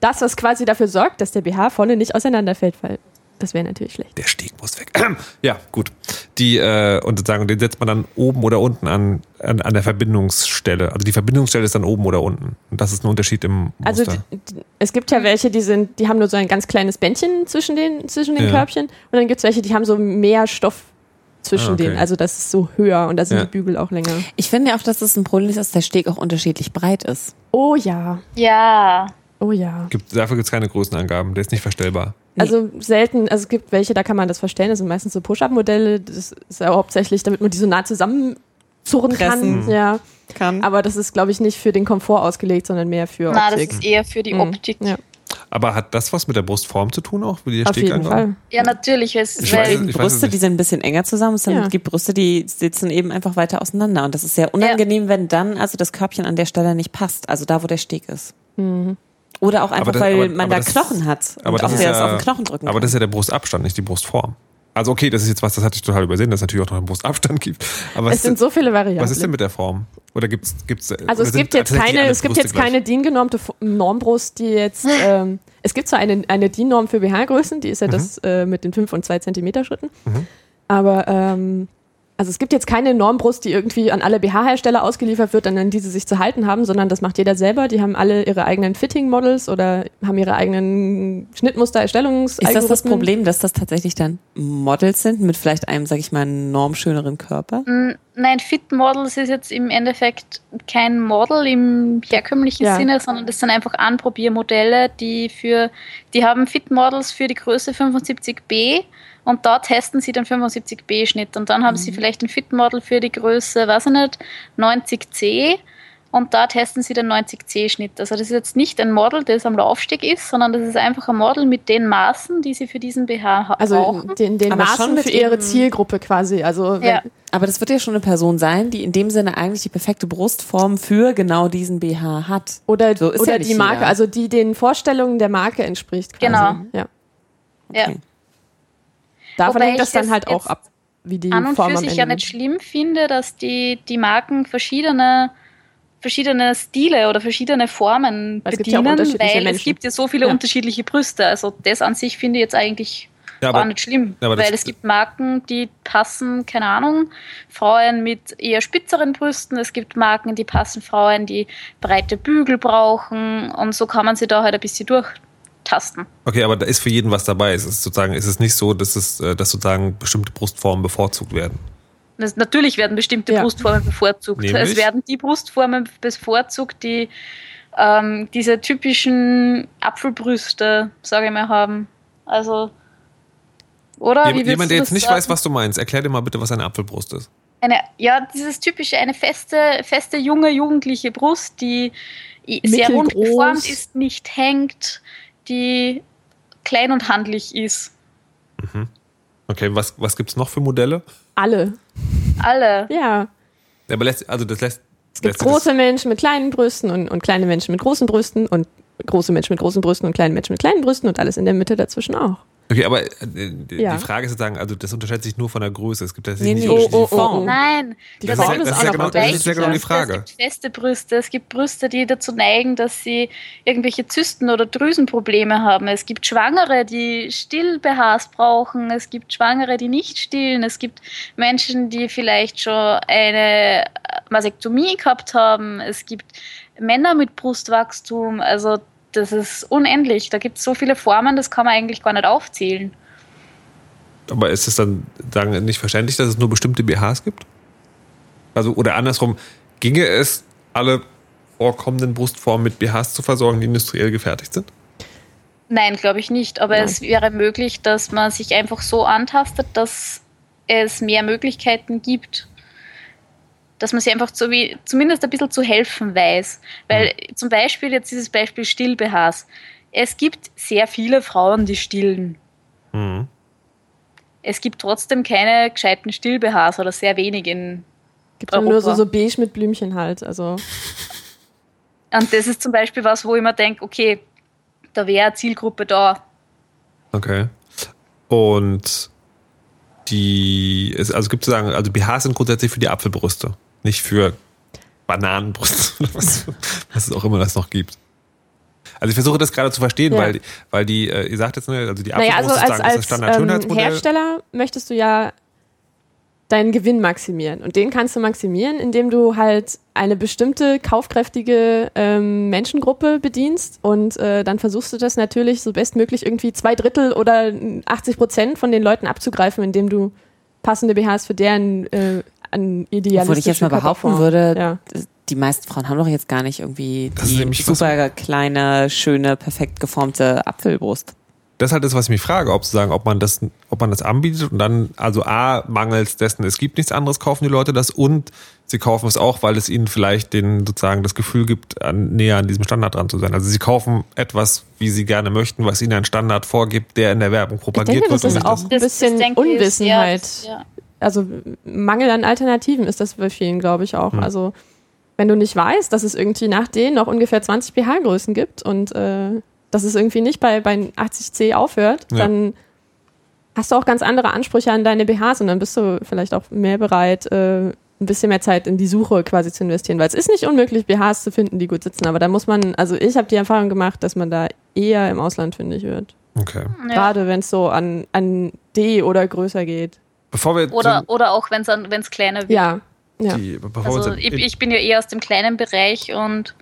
Das, was quasi dafür sorgt, dass der BH vorne nicht auseinanderfällt, weil das wäre natürlich schlecht. Der Steg muss weg. ja, gut. Die, äh, und sozusagen, den setzt man dann oben oder unten an, an, an der Verbindungsstelle. Also die Verbindungsstelle ist dann oben oder unten. Und das ist ein Unterschied im Also Muster. d- es gibt ja welche, die sind, die haben nur so ein ganz kleines Bändchen zwischen den, zwischen den Ja. Körbchen und dann gibt es welche, die haben so mehr Stoff zwischen Ah, okay. denen. Also das ist so höher und da sind Ja. die Bügel auch länger. Ich finde auch, dass das ein Problem ist, dass der Steg auch unterschiedlich breit ist. Oh ja, ja, oh ja. Gibt, dafür gibt es keine Größenangaben. Der ist nicht verstellbar. Nee. Also selten, also es gibt welche, da kann man das verstellen, das sind meistens so Push-Up-Modelle, das ist ja hauptsächlich, damit man die so nah zusammenzurren kann. Ja. Kann. Aber das ist, glaube ich, nicht für den Komfort ausgelegt, sondern mehr für na, das Optik. ist eher für die Mhm. Optik. Ja, Aber hat das was mit der Brustform zu tun auch? Wie der auf Steg jeden? Fall. Ja, natürlich. Es, Ich weil, weiß ich Brüste, die sind ein bisschen enger zusammen. Es Ja. gibt Brüste, die sitzen eben einfach weiter auseinander. Und das ist sehr unangenehm, wenn dann also das Körbchen an der Stelle nicht passt. Also da, wo der Steg ist. Oder auch einfach, das- weil aber- man aber da das- Knochen hat. Aber und das auch ist der das ja, auf den Knochen drücken Aber kann. das ist ja der Brustabstand, nicht die Brustform. Also okay, das ist jetzt was, das hatte ich total übersehen, dass es natürlich auch noch einen Brustabstand gibt. Aber Es sind so viele Varianten. was ist denn mit der Form? Oder gibt's gibt's Also es gibt jetzt tatsächlich keine, es gibt Brüste jetzt gleich? keine DIN-genormte F- Normbrust, die jetzt, ähm, es gibt zwar eine, eine DIN-Norm für BH-Größen, die ist ja Mhm. das äh, mit den 5 und 2 Zentimeter Schritten, aber ähm, also es gibt jetzt keine Normbrust, die irgendwie an alle BH-Hersteller ausgeliefert wird, an die sie sich zu halten haben, sondern das macht jeder selber. Die haben alle ihre eigenen Fitting-Models oder haben ihre eigenen Schnittmuster, Erstellungs Ist das das Problem, dass das tatsächlich dann Models sind mit vielleicht einem, sag ich mal, normschöneren Körper? Mm, Nein, Fit Models ist jetzt im Endeffekt kein Model im herkömmlichen Ja. Sinne, sondern das sind einfach Anprobiermodelle, die für, die haben Fit Models für die Größe 75b und da testen sie den 75b Schnitt und dann haben sie vielleicht ein Fit Model für die Größe, weiß ich nicht, 90c und da testen sie den 90c Schnitt. Also das ist jetzt nicht ein Model, das am Laufsteg ist, sondern das ist einfach ein Model mit den Maßen, die sie für diesen BH ha- Also brauchen. den, den Aber Maßen für ihre Zielgruppe quasi. Also wenn, Ja. Aber das wird ja schon eine Person sein, die in dem Sinne eigentlich die perfekte Brustform für genau diesen BH hat. Oder, So ist oder ja die Marke, jeder. also die den Vorstellungen der Marke entspricht. Quasi. Genau. Ja. Ja. Davon Wobei hängt das dann es halt auch ab, wie die an und Form für sich ja nicht schlimm finde, dass die, die Marken verschiedene, verschiedene Stile oder verschiedene Formen Weil es gibt ja auch bedienen, weil es Menschen. gibt ja so viele Ja. unterschiedliche Brüste. Also das an sich finde ich jetzt eigentlich Ja, gar aber, nicht schlimm, ja, weil es gibt Marken, die passen, keine Ahnung, Frauen mit eher spitzeren Brüsten. Es gibt Marken, die passen Frauen, die breite Bügel brauchen und so kann man sie da halt ein bisschen durchtasten. okay, aber da ist für jeden was dabei. Es ist sozusagen, ist es nicht so, dass es, äh, dass sozusagen bestimmte Brustformen bevorzugt werden. Das, natürlich werden bestimmte Ja. Brustformen bevorzugt. Nämlich? Es werden die Brustformen bevorzugt, die ähm, diese typischen Apfelbrüste, sage ich mal, haben. Also, oder? Jem- Jemand, der jetzt nicht sagen? weiß, was du meinst, erklär dir mal bitte, was eine Apfelbrust ist. Eine, ja, dieses typische, eine feste, feste junge, jugendliche Brust, die sehr rund geformt ist, nicht hängt, die klein und handlich ist. Okay, was, was gibt's noch für Modelle? Alle. Alle. Ja. Aber lässt, also das lässt. Es gibt lässt große Menschen mit kleinen Brüsten und, und kleine Menschen mit großen Brüsten und große Menschen mit großen Brüsten und kleine Menschen mit kleinen Brüsten und alles in der Mitte dazwischen auch. Okay, aber äh, die Ja. Frage ist sozusagen, also das unterscheidet sich nur von der Größe. Es gibt das Nee, nicht nee, Oh, oh, oh, Formen. oh. Nein, Die Das das ist Form ja- ist das auch ist ja genau- das ist ja genau die. Frage. Es gibt feste Brüste, es gibt Brüste, die dazu neigen, dass sie irgendwelche Zysten oder Drüsenprobleme haben. Es gibt Schwangere, die Still-BHs brauchen. Es gibt Schwangere, die nicht stillen. Es gibt Menschen, die vielleicht schon eine Vasektomie gehabt haben. Es gibt Männer mit Brustwachstum. Also das ist unendlich. Da gibt es so viele Formen, das kann man eigentlich gar nicht aufzählen. Aber ist es dann sagen, nicht verständlich, dass es nur bestimmte BHs gibt? Also, oder andersrum, ginge es, alle vorkommenden Brustformen mit BHs zu versorgen, die industriell gefertigt sind? Nein, glaube ich nicht. Aber Nein. es wäre möglich, dass man sich einfach so antastet, dass es mehr Möglichkeiten gibt. Dass man sich einfach zu, wie, zumindest ein bisschen zu helfen weiß. Weil zum Beispiel jetzt dieses Beispiel Still-BHs. Es gibt sehr viele Frauen, die stillen. Mhm. Es gibt trotzdem keine gescheiten Still-BHs oder sehr wenig in. Gibt ja nur so, Europa. so beige mit Blümchen halt. Also Und das ist zum Beispiel was, wo ich mir denke, okay, da wäre eine Zielgruppe da. Okay. Und die, also gibt es sagen, also BHs sind grundsätzlich für die Apfelbrüste, nicht für Bananenbrüste oder was, was es auch immer das noch gibt. Also ich versuche das gerade zu verstehen, Ja. weil, weil die, äh, ihr sagt jetzt, ne, also die naja, Apfelbrust also als, sozusagen ist das als ähm. Hersteller möchtest du ja deinen Gewinn maximieren. Und den kannst du maximieren, indem du halt eine bestimmte kaufkräftige ähm, Menschengruppe bedienst und äh, dann versuchst du das natürlich so bestmöglich irgendwie zwei Drittel oder 80 Prozent von den Leuten abzugreifen, indem du passende BHs für deren äh, an idealistische Obwohl ich jetzt mal behaupten würde, Ja. die meisten Frauen haben doch jetzt gar nicht irgendwie Das ist die super kleine, schöne, perfekt geformte Apfelbrust. Das ist halt das, was ich mich frage, ob sozusagen, ob man das, ob man das anbietet und dann, also A, mangels dessen, es gibt nichts anderes, kaufen die Leute das und sie kaufen es auch, weil es ihnen vielleicht den, sozusagen das Gefühl gibt, an, näher an diesem Standard dran zu sein. Also sie kaufen etwas, wie sie gerne möchten, was ihnen ein Standard vorgibt, der in der Werbung propagiert denke, das wird. ist und auch nicht ein bisschen ist- Unwissenheit. Ja, das- ja. Also Mangel an Alternativen ist das bei vielen, glaube ich, auch. Hm. Also wenn du nicht weißt, dass es irgendwie nach denen noch ungefähr 20 pH-Größen gibt und äh, dass es irgendwie nicht bei, bei 80C aufhört, Ja. dann hast du auch ganz andere Ansprüche an deine BHs und dann bist du vielleicht auch mehr bereit, äh, ein bisschen mehr Zeit in die Suche quasi zu investieren. Weil es ist nicht unmöglich, BHs zu finden, die gut sitzen, aber da muss man, also ich habe die Erfahrung gemacht, dass man da eher im Ausland fündig wird. Okay. Ja. Gerade wenn es so an, an D oder größer geht. Bevor wir Oder, oder auch wenn es kleiner wird. Ja. Ja. die, bevor Also wir ich, ich bin ja eher aus dem kleinen Bereich und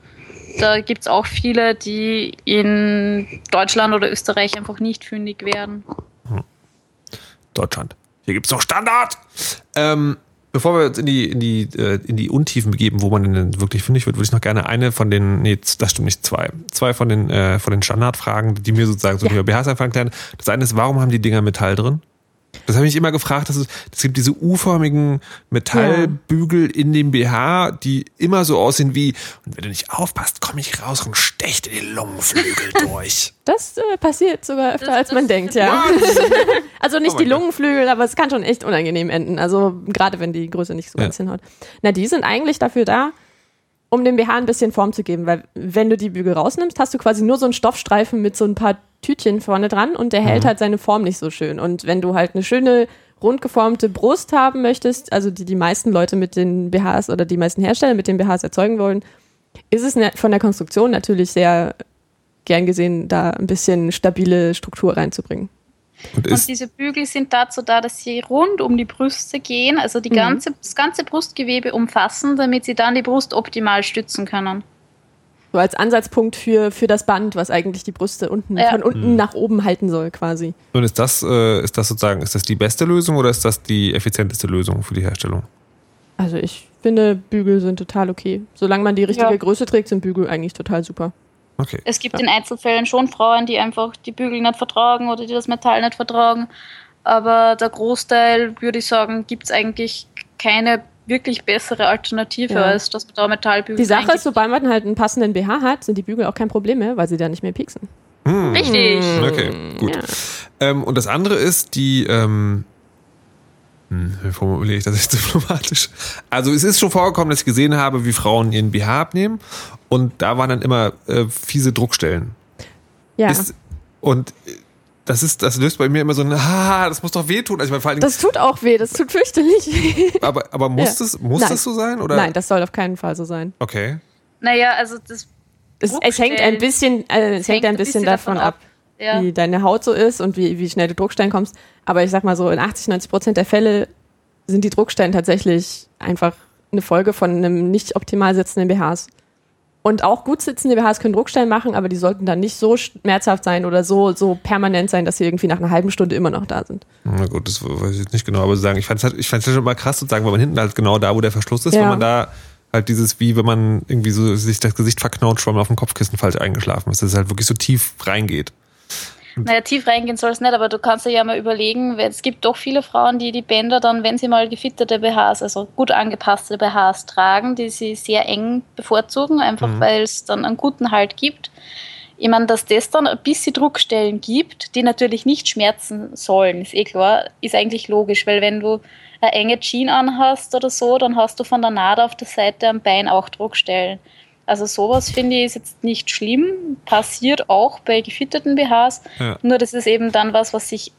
da gibt es auch viele, die in Deutschland oder Österreich einfach nicht fündig werden. Deutschland. Hier gibt's doch Standard. Ähm, bevor wir uns in die, in die, äh, in die Untiefen begeben, wo man denn wirklich fündig wird, würde ich noch gerne eine von den, nee, das stimmt nicht, zwei. Zwei von den, äh, von den Standardfragen, die mir sozusagen so Ja. über BHs einfach erklären. Das eine ist, warum haben die Dinger Metall drin? Das habe ich mich immer gefragt. dass Es, es gibt diese U-förmigen Metallbügel in dem BH, die immer so aussehen wie, und wenn du nicht aufpasst, komme ich raus und stech dir die Lungenflügel durch. Das äh, passiert sogar öfter, Das- als das- man denkt, ja. also nicht Oh die Gott. Lungenflügel, aber es kann schon echt unangenehm enden. Also gerade wenn die Größe nicht so Ja. ganz hinhaut. Na, die sind eigentlich dafür da, um dem BH ein bisschen Form zu geben, weil wenn du die Bügel rausnimmst, hast du quasi nur so einen Stoffstreifen mit so ein paar Tütchen vorne dran und der Mhm. hält halt seine Form nicht so schön. Und wenn du halt eine schöne rund geformte Brust haben möchtest, also die die meisten Leute mit den BHs oder die meisten Hersteller mit den BHs erzeugen wollen, ist es ne- von der Konstruktion natürlich sehr gern gesehen, da ein bisschen stabile Struktur reinzubringen. Und Und diese Bügel sind dazu da, dass sie rund um die Brüste gehen, also die Mhm. ganze, das ganze Brustgewebe umfassen, damit sie dann die Brust optimal stützen können. So als Ansatzpunkt für, für das Band, was eigentlich die Brüste unten Ja. von unten nach oben halten soll, quasi. Und ist das, äh, ist das sozusagen, ist das die beste Lösung oder ist das die effizienteste Lösung für die Herstellung? Also ich finde, Bügel sind total okay. Solange man die richtige Ja. Größe trägt, sind Bügel eigentlich total super. Okay. Es gibt in Einzelfällen schon Frauen, die einfach die Bügel nicht vertragen oder die das Metall nicht vertragen. Aber der Großteil, würde ich sagen, gibt es eigentlich keine wirklich bessere Alternative, Ja. als dass man da Metallbügel Die Sache ist, sobald man halt einen passenden BH hat, sind die Bügel auch kein Problem mehr, weil sie da nicht mehr pieksen. Hm. Richtig. Okay, gut. Ja. Ähm, und das andere ist die, ähm, hm, wie formuliere ich das jetzt diplomatisch? Also es ist schon vorgekommen, dass ich gesehen habe, wie Frauen ihren BH abnehmen und da waren dann immer äh, fiese Druckstellen. Ja. Ist, und das ist, das löst bei mir immer so ein, ah, das muss doch wehtun. Also, vor allen Dingen, Das tut auch weh, das tut fürchterlich weh. aber, aber muss Ja. das, muss Nein. das so sein? Oder? Nein, das soll auf keinen Fall so sein. Okay. Naja, also das Es, es hängt ein bisschen, äh, es hängt ein bisschen davon ab, Ja. wie deine Haut so ist und wie, wie schnell du Druckstellen kommst. Aber ich sag mal so, in 80, 90 Prozent der Fälle sind die Druckstellen tatsächlich einfach eine Folge von einem nicht optimal sitzenden BHs. Und auch gut sitzende BHs können Druckstellen machen, aber die sollten dann nicht so schmerzhaft sein oder so, so permanent sein, dass sie irgendwie nach einer halben Stunde immer noch da sind. Na gut, das weiß ich jetzt nicht genau, aber zu sagen, ich fand es halt, ich fand's halt schon mal krass sozusagen, weil man hinten halt genau da, wo der Verschluss ist, Ja. wenn man da halt dieses, wie wenn man irgendwie so sich das Gesicht verknautscht, weil man auf dem Kopfkissen falsch eingeschlafen ist, dass es halt wirklich so tief reingeht. Naja, tief reingehen soll es nicht, aber du kannst dir ja mal überlegen, weil es gibt doch viele Frauen, die die Bänder dann, wenn sie mal gefitterte BHs, also gut angepasste BHs tragen, die sie sehr eng bevorzugen, einfach Mhm. weil es dann einen guten Halt gibt. Ich meine, dass das dann ein bisschen Druckstellen gibt, die natürlich nicht schmerzen sollen, ist eh klar, ist eigentlich logisch, weil wenn du eine enge Jeans anhast oder so, dann hast du von der Naht auf der Seite am Bein auch Druckstellen. Also sowas finde ich ist jetzt nicht schlimm, passiert auch bei gefitterten BHs, Ja. nur das ist eben dann was, was sich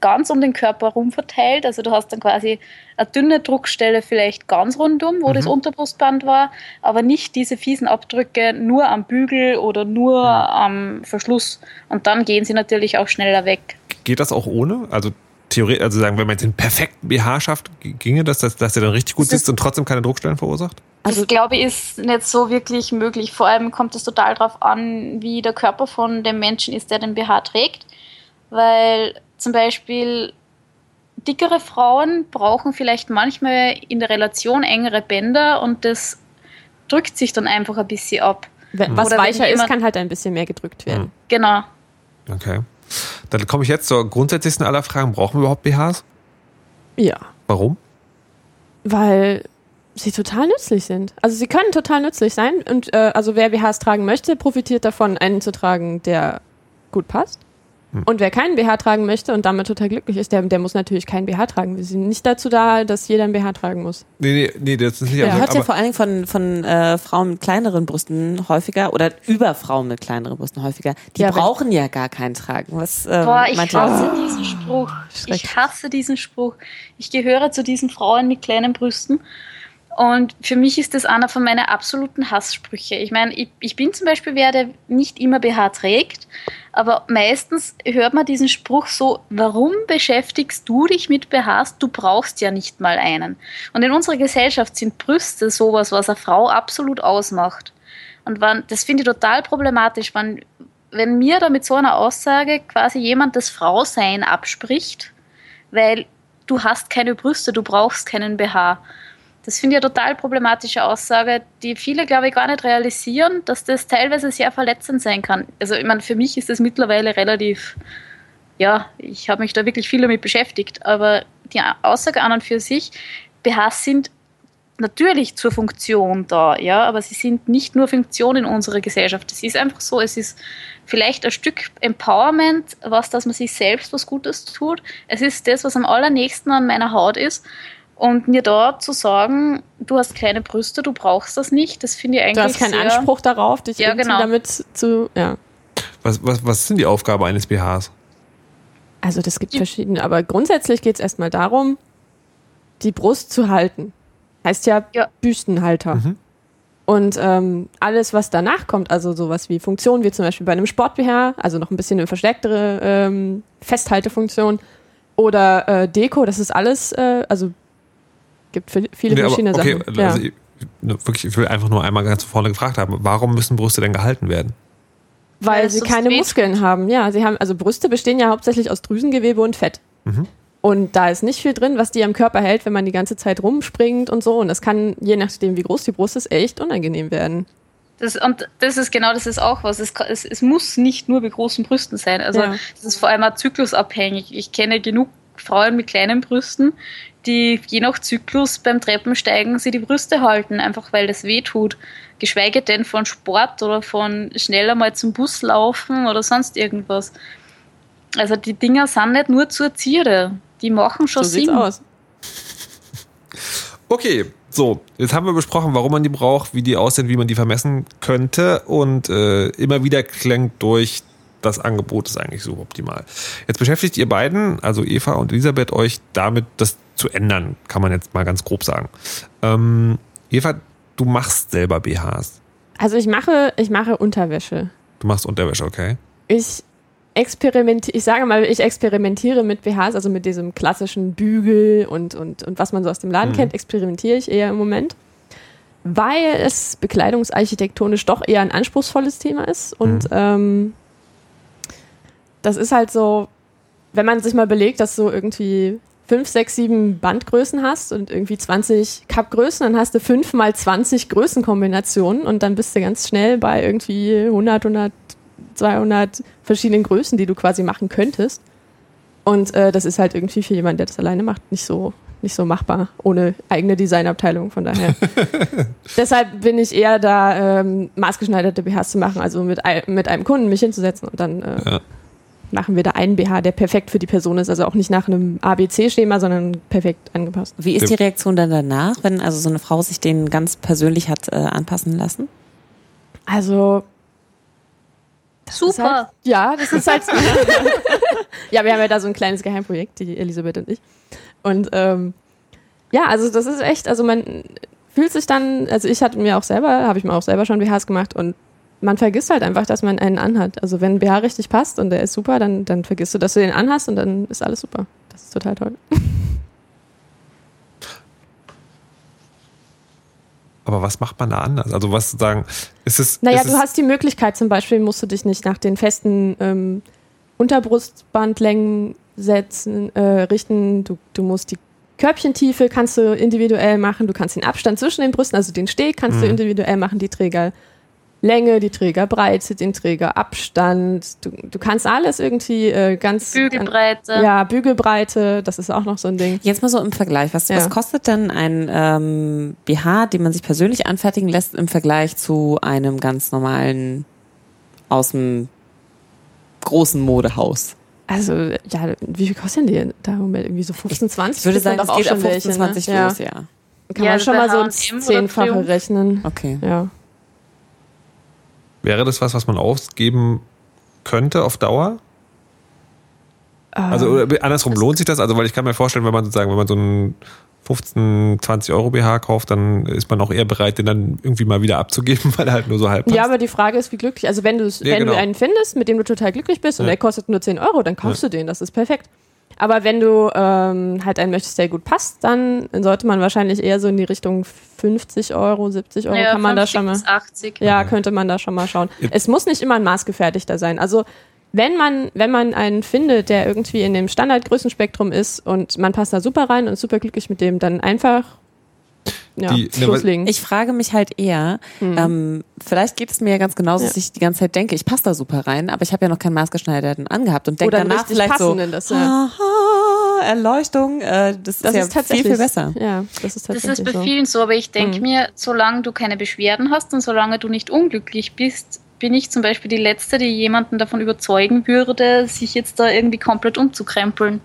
ganz um den Körper herum verteilt. Also du hast dann quasi eine dünne Druckstelle vielleicht ganz rundum, wo das Unterbrustband war, aber nicht diese fiesen Abdrücke nur am Bügel oder nur am Verschluss. Und dann gehen sie natürlich auch schneller weg. Geht das auch ohne? Also theoretisch, also sagen, wenn man jetzt den perfekten BH schafft, ginge das, dass, dass der dann richtig gut Das sitzt und trotzdem keine Druckstellen verursacht? Also das glaube ich ist nicht so wirklich möglich. Vor allem kommt es total darauf an, wie der Körper von dem Menschen ist, der den BH trägt. Weil zum Beispiel dickere Frauen brauchen vielleicht manchmal in der Relation engere Bänder und das drückt sich dann einfach ein bisschen ab. Was Oder weicher ist, kann halt ein bisschen mehr gedrückt werden. Genau. Okay. Dann komme ich jetzt zur grundsätzlichsten aller Fragen. Brauchen wir überhaupt BHs? Ja. Warum? Weil sie total nützlich sind. Also sie können total nützlich sein und äh, also wer BHs tragen möchte, profitiert davon, einen zu tragen, der gut passt. Und wer keinen BH tragen möchte und damit total glücklich ist, der, der muss natürlich keinen BH tragen. Wir sind nicht dazu da, dass jeder einen BH tragen muss. Nee, nee, nee, das ist nicht Man also, hört ja vor allen Dingen von, von äh, Frauen mit kleineren Brüsten häufiger oder über Frauen mit kleineren Brüsten häufiger. Die Ja, brauchen ja gar keinen Tragen. Was ähm, Boah, ich hasse dazu? diesen Spruch. Ich hasse diesen Spruch. Ich gehöre zu diesen Frauen mit kleinen Brüsten. Und für mich ist das einer von meinen absoluten Hasssprüche. Ich meine, ich, ich bin zum Beispiel wer, der nicht immer BH trägt, aber meistens hört man diesen Spruch so, warum beschäftigst du dich mit BHs? Du brauchst ja nicht mal einen. Und in unserer Gesellschaft sind Brüste sowas, was eine Frau absolut ausmacht. Und wann, das finde ich total problematisch, wenn, wenn mir da mit so einer Aussage quasi jemand das Frausein abspricht, weil du hast keine Brüste, du brauchst keinen BH. Das finde ich eine total problematische Aussage, die viele, glaube ich, gar nicht realisieren, dass das teilweise sehr verletzend sein kann. Also, ich meine, für mich ist das mittlerweile relativ, ja, ich habe mich da wirklich viel damit beschäftigt, aber die Aussage an und für sich, BHs sind natürlich zur Funktion da, ja, aber sie sind nicht nur Funktion in unserer Gesellschaft. Es ist einfach so, es ist vielleicht ein Stück Empowerment, was, dass man sich selbst was Gutes tut. Es ist das, was am allernächsten an meiner Haut ist. Und mir da zu sagen, du hast kleine Brüste, du brauchst das nicht, das finde ich eigentlich Du hast keinen sehr, Anspruch darauf, dich Ja, irgendwie genau. damit zu, ja. was, was, was ist denn die Aufgabe eines BHs? Also das gibt verschiedene, aber grundsätzlich geht es erstmal darum, die Brust zu halten. Heißt ja, Ja. Büstenhalter. Mhm. Und ähm, alles, was danach kommt, also sowas wie Funktion, wie zum Beispiel bei einem Sport-BH, also noch ein bisschen eine verstärktere ähm, Festhaltefunktion oder äh, Deko, das ist alles, äh, also gibt vi- viele Nee, aber, verschiedene okay, Sachen. Ja. also ich, wirklich, ich will einfach nur einmal ganz vorne gefragt haben, warum müssen Brüste denn gehalten werden? Weil Weil sie keine sonst Muskeln haben. Ja, sie haben, also Brüste bestehen ja hauptsächlich aus Drüsengewebe und Fett. Mhm. Und da ist nicht viel drin, was die am Körper hält, wenn man die ganze Zeit rumspringt und so. Und das kann, je nachdem, wie groß die Brust ist, echt unangenehm werden. Das, und das ist genau, das ist auch was. Es, es, es muss nicht nur bei großen Brüsten sein. Also Ja. das ist vor allem auch zyklusabhängig. Ich kenne genug Frauen mit kleinen Brüsten, die je nach Zyklus beim Treppensteigen sie die Brüste halten, einfach weil das weh tut. Geschweige denn von Sport oder von schneller mal zum Bus laufen oder sonst irgendwas. Also die Dinger sind nicht nur zur Zierde. Die machen schon So Sinn. aus. Okay, so, jetzt haben wir besprochen, warum man die braucht, wie die aussehen, wie man die vermessen könnte und äh, immer wieder klingt durch, das Angebot ist eigentlich suboptimal. Jetzt beschäftigt ihr beiden, also Eva und Elisabeth, euch damit, das zu ändern, kann man jetzt mal ganz grob sagen. Ähm, Eva, du machst selber BHs. Also ich mache, ich mache Unterwäsche. Du machst Unterwäsche, okay? Ich experimentiere, ich sage mal, ich experimentiere mit BHs, also mit diesem klassischen Bügel und, und, und was man so aus dem Laden Mhm. kennt, experimentiere ich eher im Moment. Weil es bekleidungsarchitektonisch doch eher ein anspruchsvolles Thema ist. Und Mhm. ähm, das ist halt so, wenn man sich mal belegt, dass du irgendwie fünf, sechs, sieben Bandgrößen hast und irgendwie 20 Cup-Größen, dann hast du fünf mal 20 Größenkombinationen und dann bist du ganz schnell bei irgendwie 100, 100, 200 verschiedenen Größen, die du quasi machen könntest. Und äh, das ist halt irgendwie für jemanden, der das alleine macht, nicht so, nicht so machbar, ohne eigene Designabteilung. Von daher. Deshalb bin ich eher da, ähm, maßgeschneiderte BHs zu machen, also mit, mit einem Kunden mich hinzusetzen und dann äh, Ja. Machen wir da einen BH, der perfekt für die Person ist. Also auch nicht nach einem ABC-Schema, sondern perfekt angepasst. Wie ist die Reaktion dann danach, wenn also so eine Frau sich den ganz persönlich hat äh, anpassen lassen? Also Super. Ist halt, ja, das ist halt. ja, wir haben ja da so ein kleines Geheimprojekt, die Elisabeth und ich. Und ähm, ja, also das ist echt, also man fühlt sich dann, also ich hatte mir auch selber, habe ich mir auch selber schon BHs gemacht und man vergisst halt einfach, dass man einen anhat. Also wenn ein BH richtig passt und der ist super, dann, dann vergisst du, dass du den anhast und dann ist alles super. Das ist total toll. Aber was macht man da anders? Also was sagen, ist es. Naja, ist du es, hast die Möglichkeit, zum Beispiel musst du dich nicht nach den festen ähm, Unterbrustbandlängen setzen, äh, richten. Du, du musst die Körbchentiefe kannst du individuell machen. Du kannst den Abstand zwischen den Brüsten, also den Steg, kannst du Mhm. individuell machen. Die Trägerlänge, die Trägerbreite, den Trägerabstand. Du, du kannst alles irgendwie äh, ganz... Bügelbreite. Ja, Bügelbreite, das ist auch noch so ein Ding. Jetzt mal so im Vergleich. Was, Ja. was kostet denn ein ähm, BH, den man sich persönlich anfertigen lässt, im Vergleich zu einem ganz normalen aus dem großen Modehaus? Also, ja, wie viel kosten die da im Moment? Irgendwie so 15, 20? Ich würde sagen, doch es geht auch ab schon 15, welche, ne? 20 ja. los, ja. Kann Ja, man schon mal so ein Zehnfache rechnen. Okay. Ja. Wäre das was, was man ausgeben könnte auf Dauer? Also Ähm, andersrum lohnt sich das? Also weil ich kann mir vorstellen, wenn man sozusagen, wenn man so einen 15, 20 Euro BH kauft, dann ist man auch eher bereit, den dann irgendwie mal wieder abzugeben, weil er halt nur so halb passt. Ja, aber die Frage ist, wie glücklich. Also wenn, Ja, wenn genau. du einen findest, mit dem du total glücklich bist und Ja. der kostet nur 10 Euro, dann kaufst du den, das ist perfekt. Aber wenn du ähm, halt einen möchtest, der gut passt, dann sollte man wahrscheinlich eher so in die Richtung 50 Euro, 70 Euro Ja, kann man da 50 schon mal. bis 80. Ja, könnte man da schon mal schauen. Ja. Es muss nicht immer ein maßgefertigter sein. Also wenn man, wenn man einen findet, der irgendwie in dem Standardgrößenspektrum ist und man passt da super rein und ist super glücklich mit dem, dann einfach ja, Die- ne. Ich frage mich halt eher, ähm, vielleicht geht es mir ja ganz genauso, Ja. dass ich die ganze Zeit denke, ich passe da super rein, aber ich habe ja noch keinen maßgeschneiderten angehabt und denke danach vielleicht so, das, ja. aha, Erleuchtung, äh, das, das ist ja ist tatsächlich viel, viel besser. Ja, das ist Das tatsächlich ist bei so. vielen so, aber ich denke Mhm. mir, solange du keine Beschwerden hast und solange du nicht unglücklich bist, bin ich zum Beispiel die Letzte, die jemanden davon überzeugen würde, sich jetzt da irgendwie komplett umzukrempeln.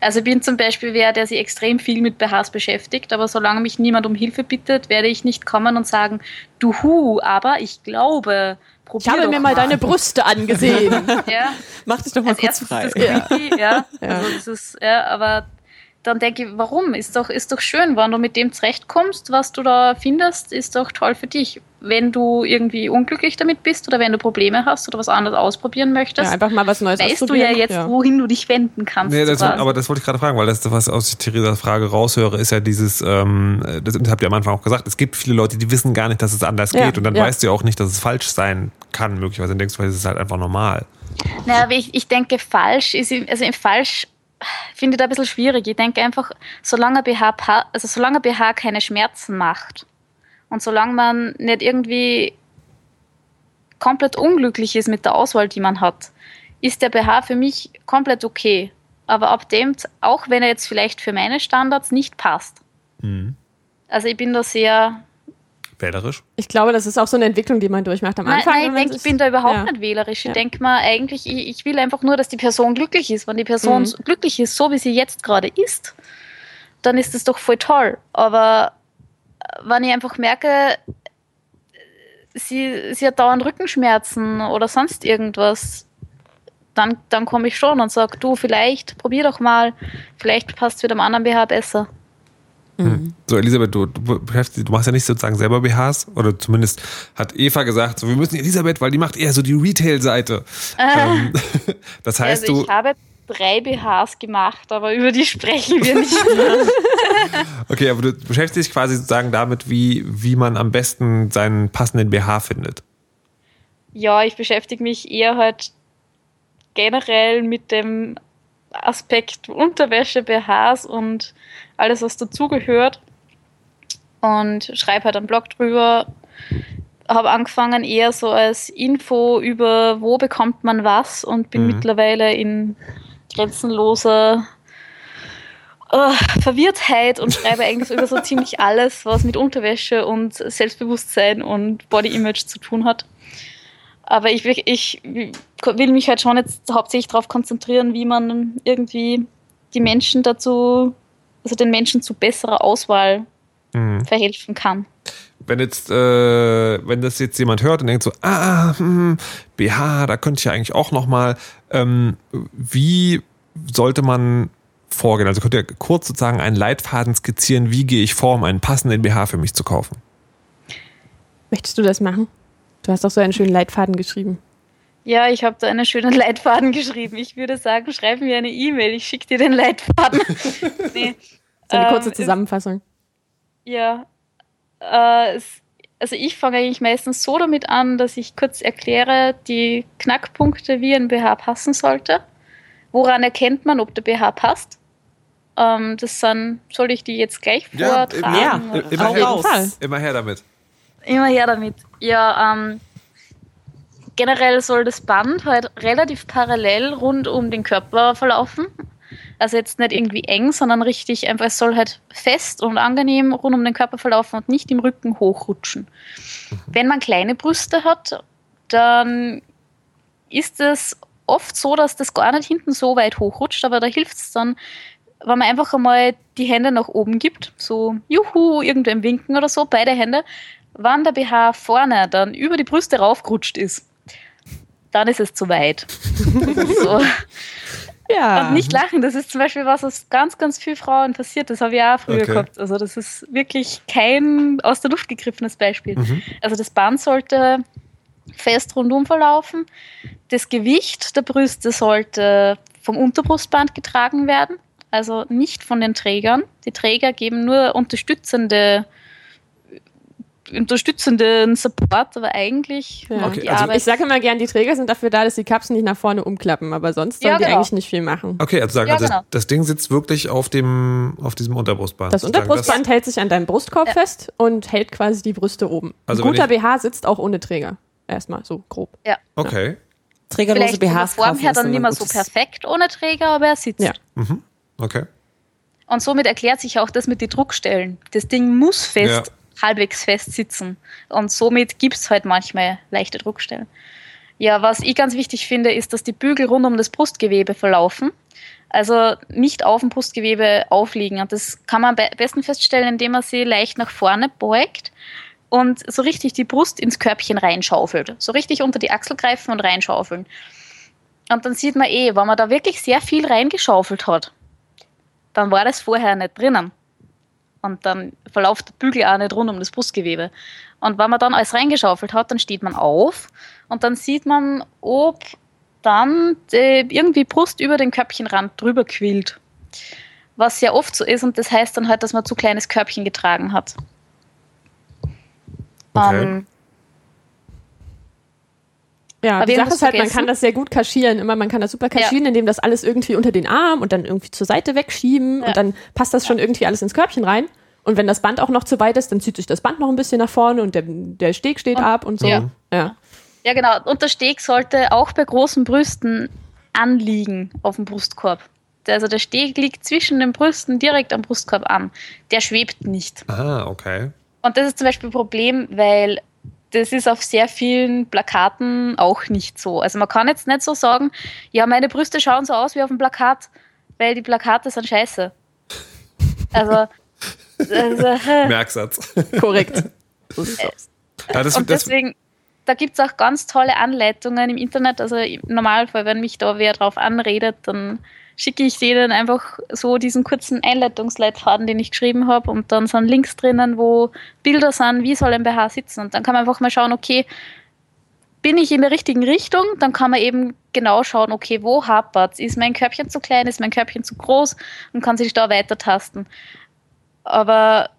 Also ich bin zum Beispiel wer, der sich extrem viel mit BHs beschäftigt, aber solange mich niemand um Hilfe bittet, werde ich nicht kommen und sagen, du hu, aber ich glaube, Ich probier habe doch mir mal deine Brüste angesehen. Ja, Mach dich doch mal als kurz frei. creepy, ja. Ja. Also das ist, ja, aber dann denke ich, warum? Ist doch, ist doch schön, wenn du mit dem zurechtkommst, was du da findest, ist doch toll für dich. Wenn du irgendwie unglücklich damit bist oder wenn du Probleme hast oder was anderes ausprobieren möchtest, ja, einfach mal was Neues weißt du ja jetzt, wohin du dich wenden kannst. Nee, das, aber das wollte ich gerade fragen, weil das, was aus Theresas Frage raushöre, ist ja dieses, ähm, das habt ihr am Anfang auch gesagt, es gibt viele Leute, die wissen gar nicht, dass es anders Ja, geht und dann ja. weißt du ja auch nicht, dass es falsch sein kann, möglicherweise. Dann denkst du, es ist halt einfach normal. Naja, aber ich, ich denke, falsch ist, also im falsch finde ich da ein bisschen schwierig. Ich denke einfach, solange BH, also solange BH keine Schmerzen macht und solange man nicht irgendwie komplett unglücklich ist mit der Auswahl, die man hat, ist der BH für mich komplett okay. Aber ab dem, auch wenn er jetzt vielleicht für meine Standards nicht passt. Also ich bin da sehr, Wählerisch. Ich glaube, das ist auch so eine Entwicklung, die man durchmacht am Nein, Anfang. nein, wenn ich denke, ich bin da überhaupt ja. nicht wählerisch. Ja. Ich denke mal eigentlich, ich, ich will einfach nur, dass die Person glücklich ist. Wenn die Person Mhm. so glücklich ist, so wie sie jetzt gerade ist, dann ist das doch voll toll. Aber äh, wenn ich einfach merke, sie, sie hat dauernd Rückenschmerzen oder sonst irgendwas, dann, dann komme ich schon und sage, du, vielleicht probier doch mal, vielleicht passt es mit dem anderen BH besser. Hm. So, Elisabeth, du, du, du machst ja nicht sozusagen selber BHs oder zumindest hat Eva gesagt, so, wir müssen Elisabeth, weil die macht eher so die Retail-Seite. Ähm, das heißt, also du, ich habe drei BHs gemacht, aber über die sprechen wir nicht. okay, aber du beschäftigst dich quasi sozusagen damit, wie, wie man am besten seinen passenden BH findet. ja, ich beschäftige mich eher halt generell mit dem Aspekt Unterwäsche, BHs und alles, was dazugehört. Und schreibe halt einen Blog drüber. Habe angefangen eher so als Info über, wo bekommt man was und bin Mhm. mittlerweile in grenzenloser äh, Verwirrtheit und schreibe eigentlich über so ziemlich alles, was mit Unterwäsche und Selbstbewusstsein und Body Image zu tun hat. Aber ich, will- ich will mich halt schon jetzt hauptsächlich darauf konzentrieren, wie man irgendwie die Menschen dazu, also den Menschen zu besserer Auswahl Mhm. verhelfen kann. Wenn jetzt, äh, wenn das jetzt jemand hört und denkt so, ah, hm, BH, da könnte ich ja eigentlich auch noch mal, ähm, wie sollte man vorgehen? Also könnt ihr kurz sozusagen einen Leitfaden skizzieren, wie gehe ich vor, um einen passenden BH für mich zu kaufen? Möchtest du das machen? Du hast doch so einen schönen Leitfaden geschrieben. Ja, ich habe da einen schönen Leitfaden geschrieben. Ich würde sagen, schreib mir eine E-Mail, ich schicke dir den Leitfaden. nee. So eine Ähm, kurze es- Zusammenfassung. Ja, äh, es, also ich fange eigentlich meistens so damit an, dass ich kurz erkläre die Knackpunkte, wie ein BH passen sollte. Woran erkennt man, ob der BH passt? Ähm, das sind, soll ich die jetzt gleich Ja, vortragen? ja. Immer Auf her, jeden Fall. immer her damit. Immer her damit. Ja, ähm, generell soll das Band halt relativ parallel rund um den Körper verlaufen. Also jetzt nicht irgendwie eng, sondern richtig einfach, es soll halt fest und angenehm rund um den Körper verlaufen und nicht im Rücken hochrutschen. Wenn man kleine Brüste hat, dann ist es oft so, dass das gar nicht hinten so weit hochrutscht, aber da hilft es dann, wenn man einfach einmal die Hände nach oben gibt, so juhu, irgendwem winken oder so, beide Hände, wann der BH vorne dann über die Brüste raufgerutscht ist, dann ist es zu weit. so. Ja. Und nicht lachen, das ist zum Beispiel was, was ganz, ganz vielen Frauen passiert. Das habe ich auch früher Okay. gehabt. Also das ist wirklich kein aus der Luft gegriffenes Beispiel. Mhm. Also das Band sollte fest rundum verlaufen. Das Gewicht der Brüste sollte vom Unterbrustband getragen werden, also nicht von den Trägern. Die Träger geben nur unterstützende unterstützenden Support, aber eigentlich Ja. macht Okay, die also Arbeit. Ich sage immer gern, die Träger sind dafür da, dass die Kapseln nicht nach vorne umklappen, aber sonst sollen Ja, die genau. eigentlich nicht viel machen. Okay, also sagen, Ja, also genau. das, das Ding sitzt wirklich auf dem, auf diesem Unterbrustband. Das Unterbrustband hält sich an deinem Brustkorb Ja. fest und hält quasi die Brüste oben. Also Ein guter BH sitzt auch ohne Träger. Erstmal so grob. ja. Okay. Trägerlose Vielleicht von der BHs Form kaufen her ist dann immer nicht mehr so perfekt ohne Träger, aber er sitzt. Ja. Mhm. Okay. Und somit erklärt sich auch das mit den Druckstellen. Das Ding muss fest, Ja. Halbwegs fest sitzen. Und somit gibt es halt manchmal leichte Druckstellen. Ja, was ich ganz wichtig finde, ist, dass die Bügel rund um das Brustgewebe verlaufen. Also nicht auf dem Brustgewebe aufliegen. Und das kann man am be- besten feststellen, indem man sie leicht nach vorne beugt und so richtig die Brust ins Körbchen reinschaufelt. So richtig unter die Achsel greifen und reinschaufeln. Und dann sieht man eh, wenn man da wirklich sehr viel reingeschaufelt hat, dann war das vorher nicht drinnen. Und dann verläuft der Bügel auch nicht rund um das Brustgewebe. Und wenn man dann alles reingeschaufelt hat, dann steht man auf und dann sieht man, ob dann die, irgendwie Brust über den Körbchenrand drüber quillt. Was sehr oft so ist und das heißt dann halt, dass man zu kleines Körbchen getragen hat. Okay. Ähm, Ja, Aber die Sache ist halt, man vergessen? kann das sehr gut kaschieren. Immer, man kann das super kaschieren, indem das alles irgendwie unter den Arm und dann irgendwie zur Seite wegschieben Ja. und dann passt das schon irgendwie alles ins Körbchen rein. Und wenn das Band auch noch zu weit ist, dann zieht sich das Band noch ein bisschen nach vorne und der, der Steg steht Und- ab und so. ja. ja. Ja, genau. Und der Steg sollte auch bei großen Brüsten anliegen auf dem Brustkorb. Der- Also der Steg liegt zwischen den Brüsten direkt am Brustkorb an. Der schwebt nicht. Ah, okay. Und das ist zum Beispiel ein Problem, weil das ist auf sehr vielen Plakaten auch nicht so. Also man kann jetzt nicht so sagen, ja, meine Brüste schauen so aus wie auf dem Plakat, weil die Plakate sind scheiße. Also, also Merksatz. Korrekt. So. Ja, das, und das, deswegen, da gibt es auch ganz tolle Anleitungen im Internet. Also im Normalfall, wenn mich da wer drauf anredet, dann schicke ich denen einfach so diesen kurzen Einleitungsleitfaden, den ich geschrieben habe und dann sind Links drinnen, wo Bilder sind, wie soll ein BH sitzen? Und dann kann man einfach mal schauen, okay, bin ich in der richtigen Richtung, dann kann man eben genau schauen, okay, wo hapert Ist mein Körbchen zu klein, ist mein Körbchen zu groß? Und kann sich da weiter tasten. Aber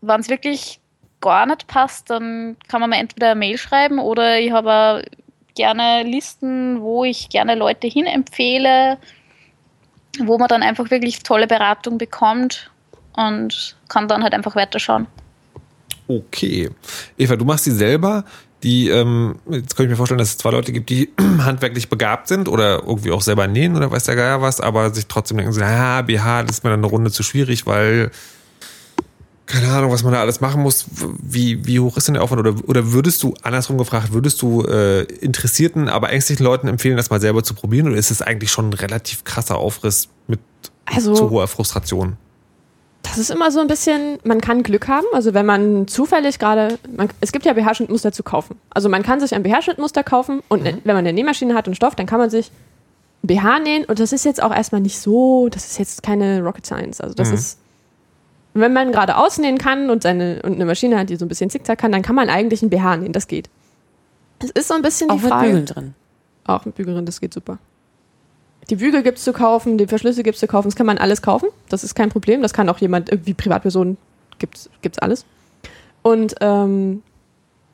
wenn es wirklich gar nicht passt, dann kann man mir entweder eine Mail schreiben oder ich habe gerne Listen, wo ich gerne Leute hin empfehle, wo man dann einfach wirklich tolle Beratung bekommt und kann dann halt einfach weiterschauen. Okay. Eva, du machst sie selber. Die, ähm, jetzt könnte ich mir vorstellen, dass es zwei Leute gibt, die handwerklich begabt sind oder irgendwie auch selber nähen oder weiß der Geier was, aber sich trotzdem denken, ah, BH, das ist mir dann eine Runde zu schwierig, weil keine Ahnung, was man da alles machen muss. Wie, wie hoch ist denn der Aufwand? Oder, oder würdest du, andersrum gefragt, würdest du äh, interessierten, aber ängstlichen Leuten empfehlen, das mal selber zu probieren? Oder ist es eigentlich schon ein relativ krasser Aufriss mit also, zu hoher Frustration? Das ist immer so ein bisschen, man kann Glück haben. Also wenn man zufällig gerade, es gibt ja BH-Schnittmuster zu kaufen. Also man kann sich ein BH-Schnittmuster kaufen und mhm. wenn man eine Nähmaschine hat und Stoff, dann kann man sich BH nähen. Und das ist jetzt auch erstmal nicht so, das ist jetzt keine Rocket Science. Also das mhm. ist wenn man gerade ausnähen kann und, seine, und eine Maschine hat, die so ein bisschen zickzack kann, dann kann man eigentlich ein BH nähen. Das geht. Es ist so ein bisschen Auch die Frage. Auch mit Bügeln drin. Auch mit Bügeln drin, das geht super. Die Bügel gibt es zu kaufen, die Verschlüsse gibt es zu kaufen. Das kann man alles kaufen. Das ist kein Problem. Das kann auch jemand, irgendwie Privatpersonen, gibt es alles. Und ähm,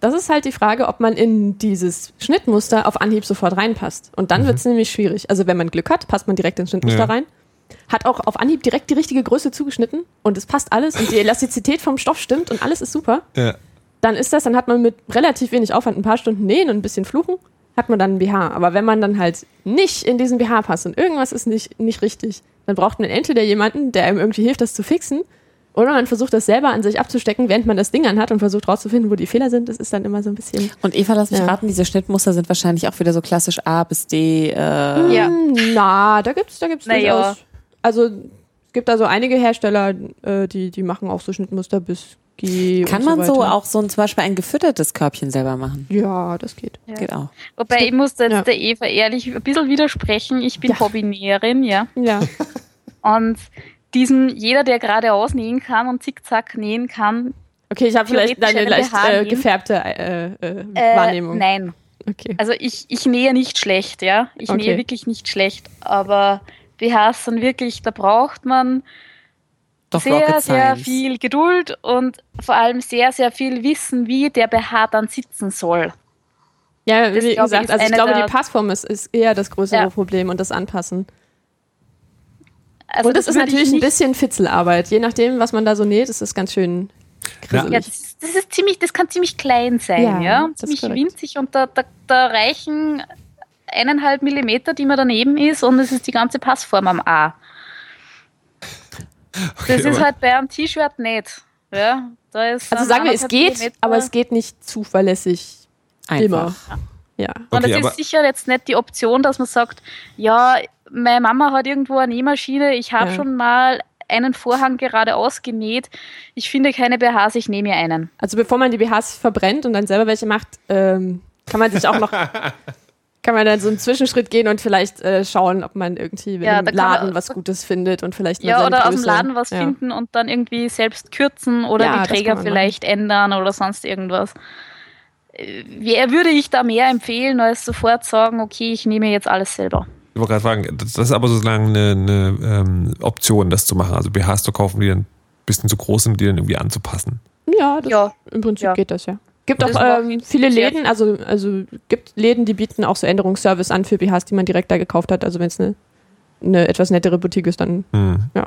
das ist halt die Frage, ob man in dieses Schnittmuster auf Anhieb sofort reinpasst. Und dann mhm. wird es nämlich schwierig. Also wenn man Glück hat, passt man direkt ins Schnittmuster ja. rein hat auch auf Anhieb direkt die richtige Größe zugeschnitten und es passt alles und die Elastizität vom Stoff stimmt und alles ist super. Ja. Dann ist das, dann hat man mit relativ wenig Aufwand ein paar Stunden nähen und ein bisschen fluchen, hat man dann ein BH. Aber wenn man dann halt nicht in diesen BH passt und irgendwas ist nicht, nicht richtig, dann braucht man entweder jemanden, der einem irgendwie hilft, das zu fixen, oder man versucht das selber an sich abzustecken, während man das Ding anhat und versucht rauszufinden, wo die Fehler sind. Das ist dann immer so ein bisschen. Und Eva, lass mich ja. raten, diese Schnittmuster sind wahrscheinlich auch wieder so klassisch A bis D. Äh ja. Na, da gibt's, da gibt's Na durchaus. Also es gibt also einige Hersteller, äh, die, die machen auch so Schnittmuster bis G. Kann man so, so auch so ein, zum Beispiel ein gefüttertes Körbchen selber machen? Ja, das geht. Ja. Geht auch. Wobei ich muss jetzt ja. der Eva ehrlich ein bisschen widersprechen. Ich bin ja. Hobbynäherin, ja. Ja. Und diesen, jeder, der gerade ausnähen kann und zickzack nähen kann. Okay, ich habe vielleicht eine leicht äh, gefärbte äh, äh, äh, Wahrnehmung. Nein. Okay. Also ich, ich nähe nicht schlecht, ja. Ich okay. nähe wirklich nicht schlecht, aber BHs sind wirklich, da braucht man Doch sehr, sehr viel Geduld und vor allem sehr, sehr viel Wissen, wie der BH dann sitzen soll. Ja, das wie gesagt, ich, also ich glaube, die Passform ist, ist eher das größere ja. Problem und das Anpassen. Also und das, das ist natürlich ein bisschen Fitzelarbeit. Je nachdem, was man da so näht, ist das ganz schön grisselig. Ja, das, ist, das, ist ziemlich, das kann ziemlich klein sein, ja, ja? ziemlich winzig und da, da, da reichen eineinhalb Millimeter, die man daneben ist und es ist die ganze Passform am A. Okay, das ist halt bei einem T-Shirt nicht. Ja, da ist also sagen wir, es geht, Millimeter. aber es geht nicht zuverlässig Einfach. immer. Ja. Und okay, das ist sicher jetzt nicht die Option, dass man sagt, ja, meine Mama hat irgendwo eine Nähmaschine, ich habe ja. schon mal einen Vorhang gerade ausgenäht. Ich finde keine BHs, ich nehme mir einen. Also bevor man die BHs verbrennt und dann selber welche macht, ähm, kann man sich auch noch kann man dann so einen Zwischenschritt gehen und vielleicht äh, schauen, ob man irgendwie ja, im Laden man, was Gutes findet und vielleicht ja oder Größe. aus dem Laden was ja. finden und dann irgendwie selbst kürzen oder ja, die Träger vielleicht machen. ändern oder sonst irgendwas. Äh, wer würde ich da mehr empfehlen, als sofort sagen, okay, ich nehme jetzt alles selber? Ich wollte gerade fragen, das ist aber sozusagen eine, eine ähm, Option, das zu machen. Also BHs zu kaufen, die dann ein bisschen zu groß sind, die dann irgendwie anzupassen. Ja, das, ja. im Prinzip geht das ja. Gibt auch ähm, viele Läden, also, also gibt Läden, die bieten auch so Änderungsservice an für BHs, die man direkt da gekauft hat. Also wenn es eine, eine etwas nettere Boutique ist, dann hm. ja.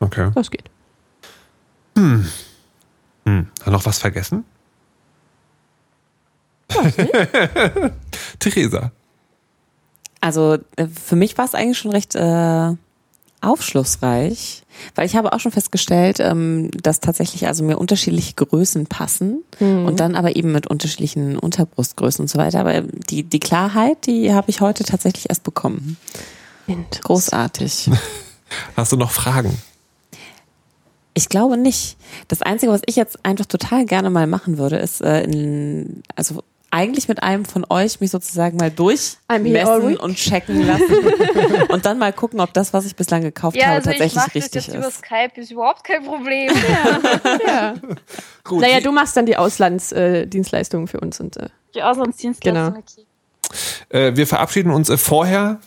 Okay. Das geht. Hm. Hm. Hat noch was vergessen? Theresa. Also äh, für mich war es eigentlich schon recht äh, aufschlussreich, weil ich habe auch schon festgestellt, ähm, dass tatsächlich also mir unterschiedliche Größen passen mhm. und dann aber eben mit unterschiedlichen Unterbrustgrößen und so weiter. Aber die, die Klarheit, die habe ich heute tatsächlich erst bekommen. Großartig. Hast du noch Fragen? Ich glaube nicht. Das Einzige, was ich jetzt einfach total gerne mal machen würde, ist äh, in, also eigentlich mit einem von euch mich sozusagen mal durchmessen und checken lassen und dann mal gucken, ob das, was ich bislang gekauft Ja, habe, also ich tatsächlich mache das richtig jetzt über ist. Skype, ist überhaupt kein Problem. Ja. Gut. Naja, du machst dann die Auslandsdienstleistungen für uns und äh, Die Auslandsdienstleistung, Genau. okay. Äh, wir verabschieden uns äh, vorher,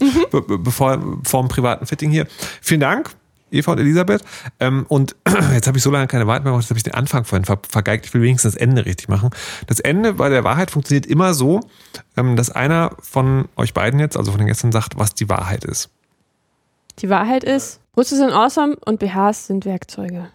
Mhm. be bevor vor dem privaten Fitting hier. Vielen Dank, Eva und Elisabeth. Ähm, und jetzt habe ich so lange keine Wahrheit mehr gemacht, jetzt habe ich den Anfang vorhin ver vergeigt. Ich will wenigstens das Ende richtig machen. Das Ende bei der Wahrheit funktioniert immer so, ähm, dass einer von euch beiden jetzt, also von den Gästen, sagt, was die Wahrheit ist. die Wahrheit ist, Brüste sind awesome und BHs sind Werkzeuge.